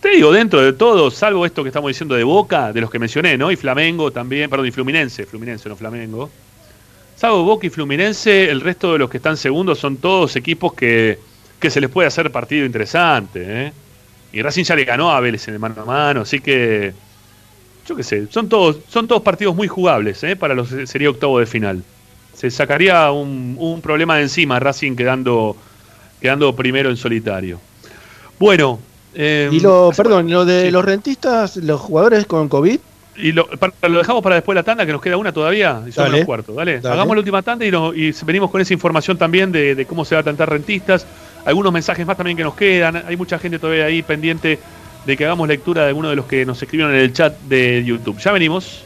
te digo, dentro de todo, salvo esto que estamos diciendo de Boca, de los que mencioné, ¿no? Y Flamengo también, perdón, y Fluminense, Fluminense, no Flamengo. Salvo Boca y Fluminense, el resto de los que están segundos son todos equipos que, que se les puede hacer partido interesante. ¿eh? Y Racing ya le ganó a Vélez en el mano a mano, así que yo qué sé, son todos, son todos partidos muy jugables ¿eh? para los sería octavo de final. Se sacaría un, un problema de encima Racing quedando, quedando primero en solitario. Bueno, eh, y lo, perdón, lo de los rentistas, los jugadores con COVID, y lo, para- lo dejamos para después de la tanda, que nos queda una todavía, y son los cuartos. Dale. hagamos la última tanda y, no- y venimos con esa información también de, de cómo se va a tratar rentistas. Algunos mensajes más también que nos quedan. Hay mucha gente todavía ahí pendiente de que hagamos lectura de algunos de los que nos escribieron en el chat de YouTube. Ya venimos.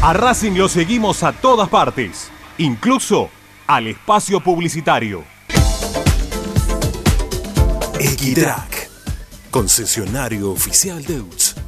A Racing lo seguimos a todas partes, incluso al espacio publicitario. Equitrack, concesionario oficial de UTS.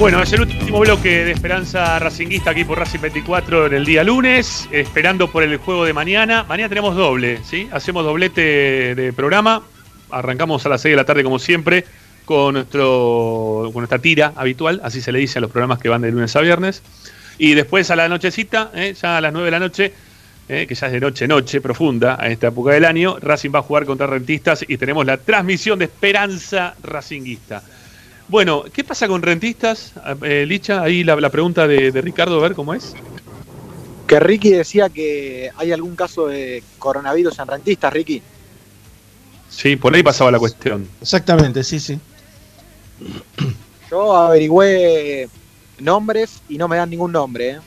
Bueno, es el último bloque de Esperanza Racinguista aquí por Racing 24 en el día lunes, esperando por el juego de mañana. Mañana tenemos doble, ¿sí? Hacemos doblete de programa. Arrancamos a las 6 de la tarde como siempre con, nuestro, con nuestra tira habitual, así se le dice a los programas que van de lunes a viernes. Y después a la nochecita, ¿eh? ya a las 9 de la noche, ¿eh? que ya es de noche, noche profunda a esta época del año, Racing va a jugar contra Rentistas y tenemos la transmisión de Esperanza Racinguista. Bueno, ¿qué pasa con rentistas? Eh, Licha, ahí la, la pregunta de, de Ricardo, a ver cómo es. Que Ricky decía que hay algún caso de coronavirus en rentistas, Ricky. Sí, por ahí pasaba la cuestión. Exactamente, sí, sí. Yo averigüé nombres y no me dan ningún nombre. ¿eh?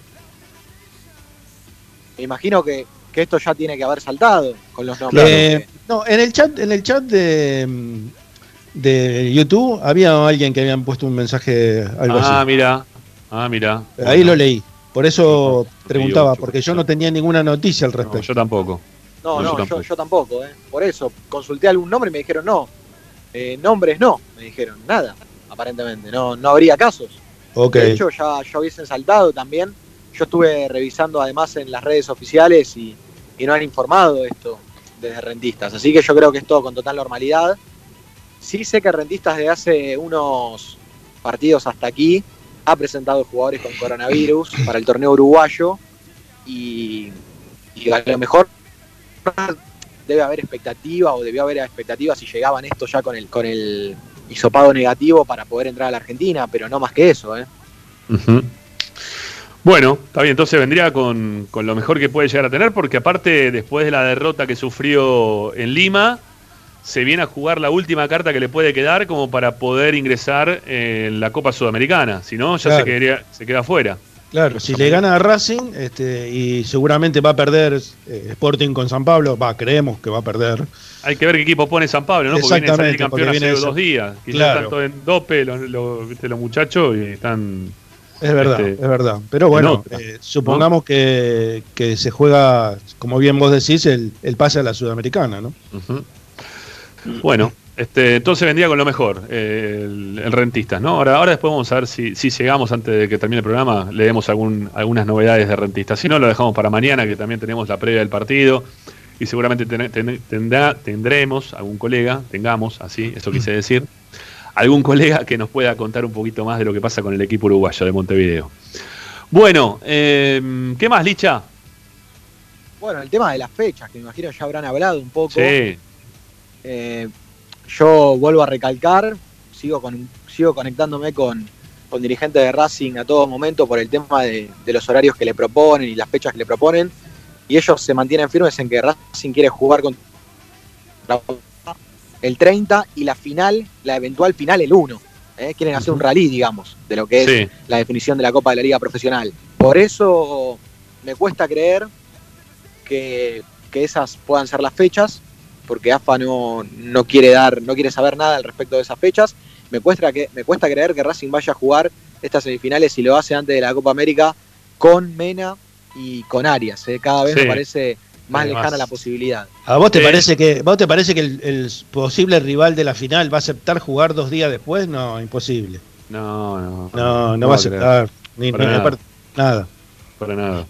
Me imagino que, que esto ya tiene que haber saltado con los nombres. Eh, no, en el chat, en el chat de, mm, de YouTube había alguien que habían puesto un mensaje algo ah, así. mira. Ah, mira. Ahí lo leí. Por eso No, preguntaba, digo, porque yo no tenía ninguna noticia al respecto. yo tampoco. No, No, no, yo yo, tampoco. yo tampoco, ¿eh? Por eso, consulté algún nombre y me dijeron no. Eh, nombres no, me dijeron nada, aparentemente. No, no habría casos. Ok. De hecho, ya, ya hubiesen saltado también. Yo estuve revisando además en las redes oficiales y, y no han informado esto desde rentistas. Así que yo creo que es todo con total normalidad. Sí sé que rentistas desde hace unos partidos hasta aquí ha presentado jugadores con coronavirus para el torneo uruguayo y, y a lo mejor debe haber expectativa o debió haber expectativa si llegaban estos ya con el con el hisopado negativo para poder entrar a la Argentina, pero no más que eso, ¿eh? Bueno, está bien, entonces vendría con, con lo mejor que puede llegar a tener, porque aparte, después de la derrota que sufrió en Lima, se viene a jugar la última carta que le puede quedar como para poder ingresar en la Copa Sudamericana. Si no, ya se, quedaría, se queda fuera. Claro, si le gana a Racing este, y seguramente va a perder eh, Sporting con San Pablo, va, creemos que va a perder. Hay que ver qué equipo pone San Pablo, ¿no? Porque viene a salir campeón hace dos días. Quizás Claro. tanto en dope los, los- muchachos y están. Es verdad, este, es verdad. Pero en bueno, eh, supongamos que, que se juega, como bien vos decís, el, el pase a la Sudamericana, ¿no? Bueno, este, entonces vendría con lo mejor, eh, el, el rentistas, ¿no? Ahora, ahora después vamos a ver si, si llegamos antes de que termine el programa, le demos algún, algunas novedades de rentistas. Si no, lo dejamos para mañana, que también tenemos la previa del partido. Y seguramente ten- ten- tendrá, tendremos algún colega, tengamos, así, eso quise decir, algún colega que nos pueda contar un poquito más de lo que pasa con el equipo uruguayo de Montevideo. Bueno, eh, ¿qué más, Licha? Bueno, el tema de las fechas, que me imagino ya habrán hablado un poco. Sí. Eh, yo vuelvo a recalcar, sigo, con, sigo conectándome con, con dirigentes de Racing a todo momento por el tema de, de los horarios que le proponen y las fechas que le proponen. Y ellos se mantienen firmes en que Racing quiere jugar con el 30 y la final, la eventual final el 1. ¿eh? Quieren hacer un rally, digamos, de lo que es Sí. la definición de la Copa de la Liga Profesional. Por eso me cuesta creer que, que esas puedan ser las fechas, porque AFA no, no quiere dar, no quiere saber nada al respecto de esas fechas. Me cuesta, que, me cuesta creer que Racing vaya a jugar estas semifinales y lo hace antes de la Copa América con Mena y con Arias. ¿eh? Cada vez Sí. me parece más Además. lejana la posibilidad. ¿A vos te Eh, parece que vos te parece que el, el posible rival de la final va a aceptar jugar dos días después? No, imposible. No, no. No, no va a aceptar. Ni, Para ni- nada. aparte, nada. Para nada.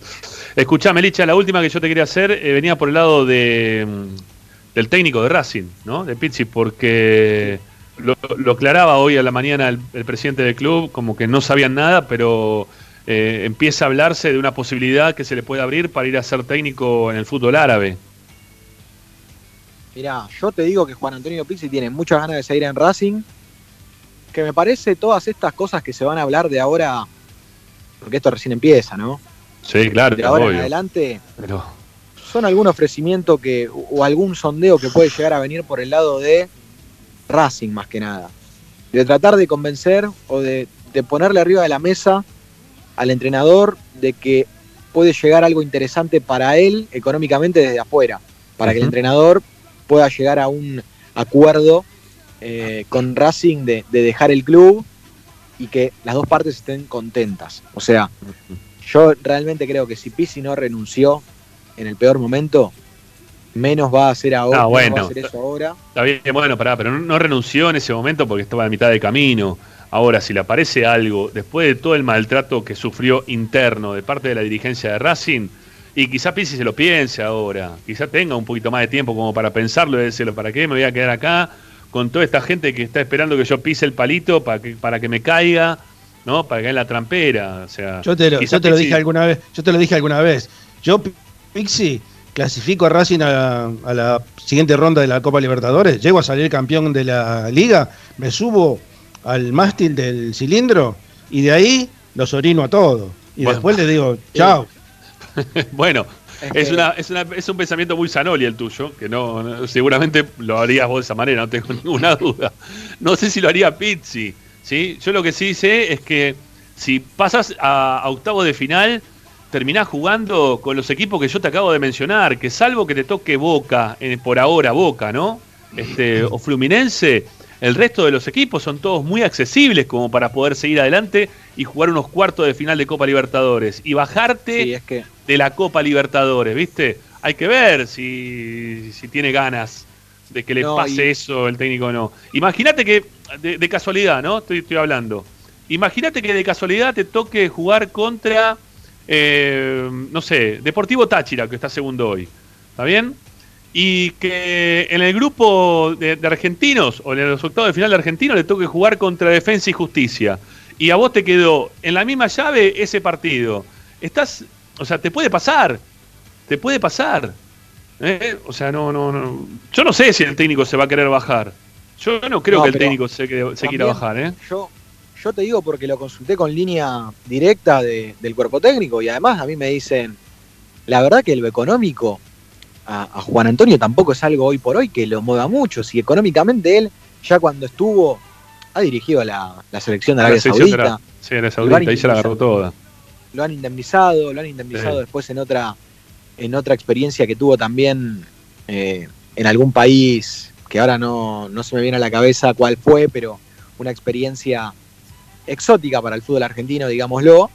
Escuchame, Licha, la última que yo te quería hacer eh, venía por el lado de, mm, del técnico de Racing, ¿no? De Pizzi, porque lo, lo aclaraba hoy a la mañana el, el presidente del club, como que no sabían nada, pero eh, empieza a hablarse de una posibilidad que se le puede abrir para ir a ser técnico en el fútbol árabe. Mirá, yo te digo que Juan Antonio Pizzi tiene muchas ganas de seguir en Racing, que me parece todas estas cosas que se van a hablar de ahora, porque esto recién empieza, ¿no? Sí, claro, De ahora en adelante Pero, son algún ofrecimiento que o algún sondeo que puede llegar a venir por el lado de Racing más que nada. De tratar de convencer o de, de ponerle arriba de la mesa al entrenador de que puede llegar algo interesante para él económicamente desde afuera, para que el entrenador pueda llegar a un acuerdo eh, con Racing de, de dejar el club y que las dos partes estén contentas. O sea, yo realmente creo que si Pizzi no renunció en el peor momento, menos va a hacer ahora. Ah, menos va bueno. a hacer eso ahora. Está bien, bueno, pará, pero no, no renunció en ese momento porque estaba a mitad de camino. Ahora, si le aparece algo, después de todo el maltrato que sufrió interno de parte de la dirigencia de Racing, y quizá Pizzi se lo piense ahora, quizá tenga un poquito más de tiempo como para pensarlo y decirlo, ¿para qué me voy a quedar acá con toda esta gente que está esperando que yo pise el palito para que, para que me caiga, ¿no? Para que en la trampera. O sea, Yo te lo, yo te lo dije alguna vez. Yo te lo dije alguna vez. Yo, Pixi, clasifico a Racing a, a la siguiente ronda de la Copa Libertadores. Llego a salir campeón de la liga. Me subo al mástil del cilindro y de ahí los orino a todos. Y Bueno. después le digo, chao. bueno, es, una, es, una- es un pensamiento muy sanoli el tuyo, que no, no- seguramente lo harías vos de esa manera, no tengo ninguna duda. No sé si lo haría Pizzi, ¿sí? Yo lo que sí sé es que si pasas a, a octavos de final, terminás jugando con los equipos que yo te acabo de mencionar, que salvo que te toque Boca, eh, por ahora Boca, ¿no? Este, o Fluminense, el resto de los equipos son todos muy accesibles como para poder seguir adelante y jugar unos cuartos de final de Copa Libertadores y bajarte de la Copa Libertadores, ¿viste? Hay que ver si, si tiene ganas de que le No, pase y- eso el técnico o no. Imagínate que, de, de casualidad, ¿no? Estoy, estoy hablando. Imagínate que de casualidad te toque jugar contra, eh, no sé, Deportivo Táchira, que está segundo hoy. ¿Está bien? Y que en el grupo de, de argentinos, o en los octavos de final de argentinos, le toque jugar contra Defensa y Justicia. Y a vos te quedó en la misma llave ese partido. Estás, o sea, te puede pasar. Te puede pasar. ¿eh? O sea, no, no, no. Yo no sé si el técnico se va a querer bajar. Yo no creo No, que el técnico se, se quiera bajar, ¿eh? Yo, yo te digo porque lo consulté con línea directa de- del cuerpo técnico y además a mí me dicen, la verdad que lo económico a, a Juan Antonio tampoco es algo hoy por hoy que lo mueva mucho. Si económicamente él, ya cuando estuvo, ha dirigido a la, la selección de La Arabia selección de Saudita, la- Sí, han Saudita, ahí se la agarró toda. lo han indemnizado, lo han indemnizado Sí. después en otra, en otra experiencia que tuvo también eh, en algún país que ahora no, no se me viene a la cabeza cuál fue, pero una experiencia exótica para el fútbol argentino, digámoslo,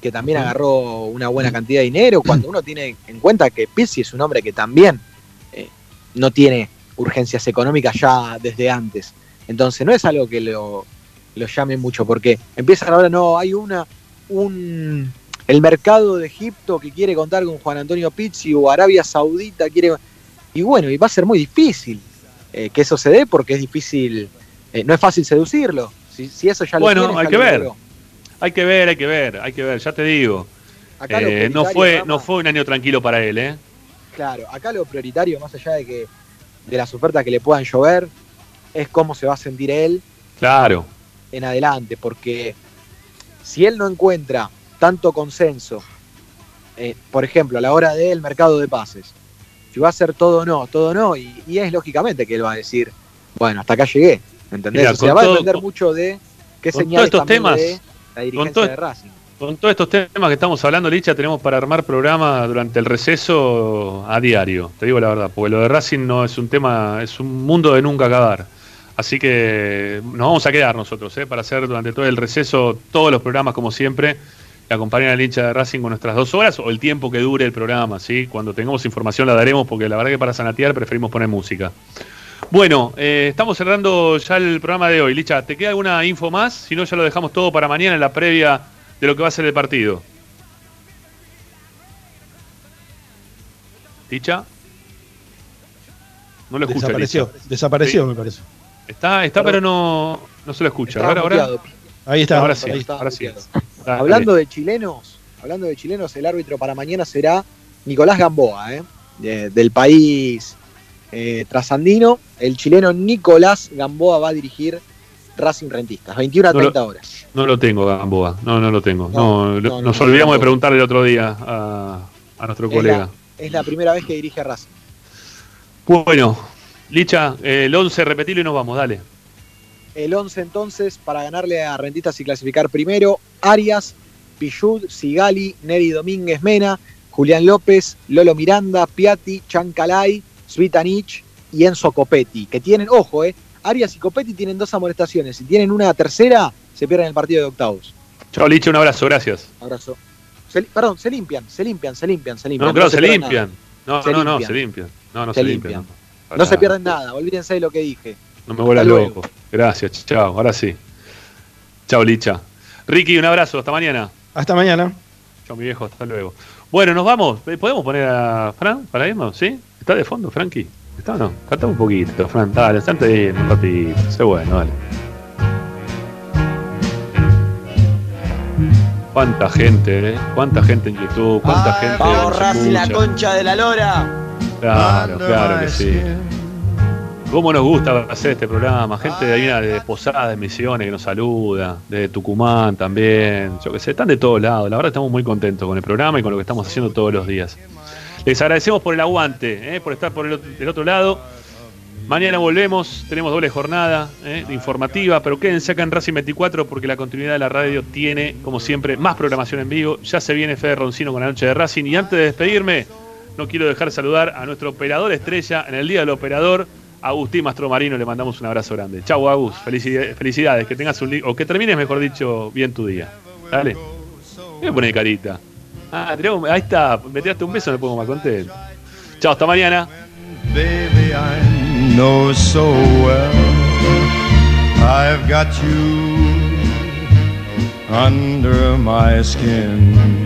que también agarró una buena cantidad de dinero, cuando uno tiene en cuenta que Pizzi es un hombre que también eh, no tiene urgencias económicas ya desde antes. Entonces no es algo que lo, lo llame mucho, porque empiezan ahora, no, hay una, un, el mercado de Egipto que quiere contar con Juan Antonio Pizzi o Arabia Saudita quiere... Y bueno, y va a ser muy difícil eh, que eso se dé porque es difícil, eh, no es fácil seducirlo. Si, si eso ya lo Bueno, hay que ver. Hay que ver, hay que ver, hay que ver, ya te digo. Acá lo Eh, no, fue, no fue un año tranquilo para él, ¿eh? Claro, acá lo prioritario, más allá de que de las ofertas que le puedan llover, es cómo se va a sentir él Claro. en adelante, porque si él no encuentra tanto consenso, eh, por ejemplo, a la hora del mercado de pases, si va a ser todo o no, todo o no, y, y es lógicamente que él va a decir, bueno, hasta acá llegué, ¿entendés? Mira, o sea, va a depender mucho de qué señales estos temas, dé la dirigencia todo- de Racing. Con todos estos temas que estamos hablando, Licha, tenemos para armar programa durante el receso a diario, te digo la verdad, porque lo de Racing no es un tema, es un mundo de nunca acabar. Así que nos vamos a quedar nosotros, ¿eh? para hacer durante todo el receso todos los programas como siempre, y acompañar al hincha de Racing con nuestras dos horas o el tiempo que dure el programa, ¿sí? Cuando tengamos información la daremos, porque la verdad que para sanatear preferimos poner música. Bueno, eh, estamos cerrando ya el programa de hoy. Licha, ¿te queda alguna info más? Si no, ya lo dejamos todo para mañana en la previa de lo que va a ser el partido. ¿Licha? No lo escucha, Desapareció, Licha. desapareció, Sí. me parece. Está, está pero no, no se lo escucha. Ahora. Ahí está. Ahora sí, Ahí está, ahora sí. muteado. Dale. Hablando de chilenos, hablando de chilenos, el árbitro para mañana será Nicolás Gamboa, ¿eh? De- del país eh, trasandino. El chileno Nicolás Gamboa va a dirigir Racing Rentistas, 21 a No lo- 30 horas. No lo tengo, Gamboa. No, no lo tengo. No, No, no, nos no, olvidamos de preguntarle el otro día a, a nuestro Es colega. la, es la primera vez que dirige a Racing. Bueno, Licha, el 11, repetilo y nos vamos, dale. El 11 entonces, para ganarle a Rentistas y clasificar primero, Arias, Pillud, Sigali, Neri Domínguez Mena, Julián López, Lolo Miranda, Piatti, Chancalay, Svitanich y Enzo Copetti, que tienen, ojo, eh, Arias y Copetti tienen dos amonestaciones. Si tienen una tercera, se pierden el partido de octavos. Chao, Licha, un abrazo, gracias. Abrazo. Se perdón, se limpian, se limpian, se limpian, se limpian. No, claro, se pierden limpian. No, Se no, no, limpian. se limpian. No, no Se se, limpian. limpian. no. No se pierden nada, olvídense de lo que dije. No me luego. loco. Gracias, chao, ahora sí. Chao, Licha. Ricky, un abrazo, hasta mañana. Hasta mañana. Chao, mi viejo, hasta luego. Bueno, nos vamos. Eh, ¿Podemos poner a Fran para irnos? ¿Sí? ¿Está de fondo, Frankie? ¿Está o no? Canta un poquito, Fran. Dale, estate bien un ratito. Sé bueno, dale. Cuánta gente, ¿eh? Cuánta gente en YouTube, cuánta gente. Vamos, Racing, la concha de la lora. Claro, claro que sí. ¿Cómo nos gusta hacer este programa? Gente de ahí de Posadas, de Misiones que nos saluda, de Tucumán también, yo que sé, están de todos lados. La verdad estamos muy contentos con el programa y con lo que estamos haciendo todos los días. Les agradecemos por el aguante, ¿eh? por estar por el, del otro lado. Mañana volvemos, tenemos doble jornada ¿eh? informativa, pero quédense acá en Racing 24 porque la continuidad de la radio tiene, como siempre, más programación en vivo. Ya se viene Fede Roncino con la noche de Racing. Y antes de despedirme, no quiero dejar de saludar a nuestro operador estrella en el Día del Operador, Agustín Mastromarino. Le mandamos un abrazo grande. Chau, Agus. Felicidades. Que tengas un o que termines, mejor dicho, bien tu día. Dale. Me pone carita. Ah, tiramos- ahí está. Me tiraste un beso, me pongo más contento. Chao, hasta mañana. Baby, I know so well I've got you under my skin.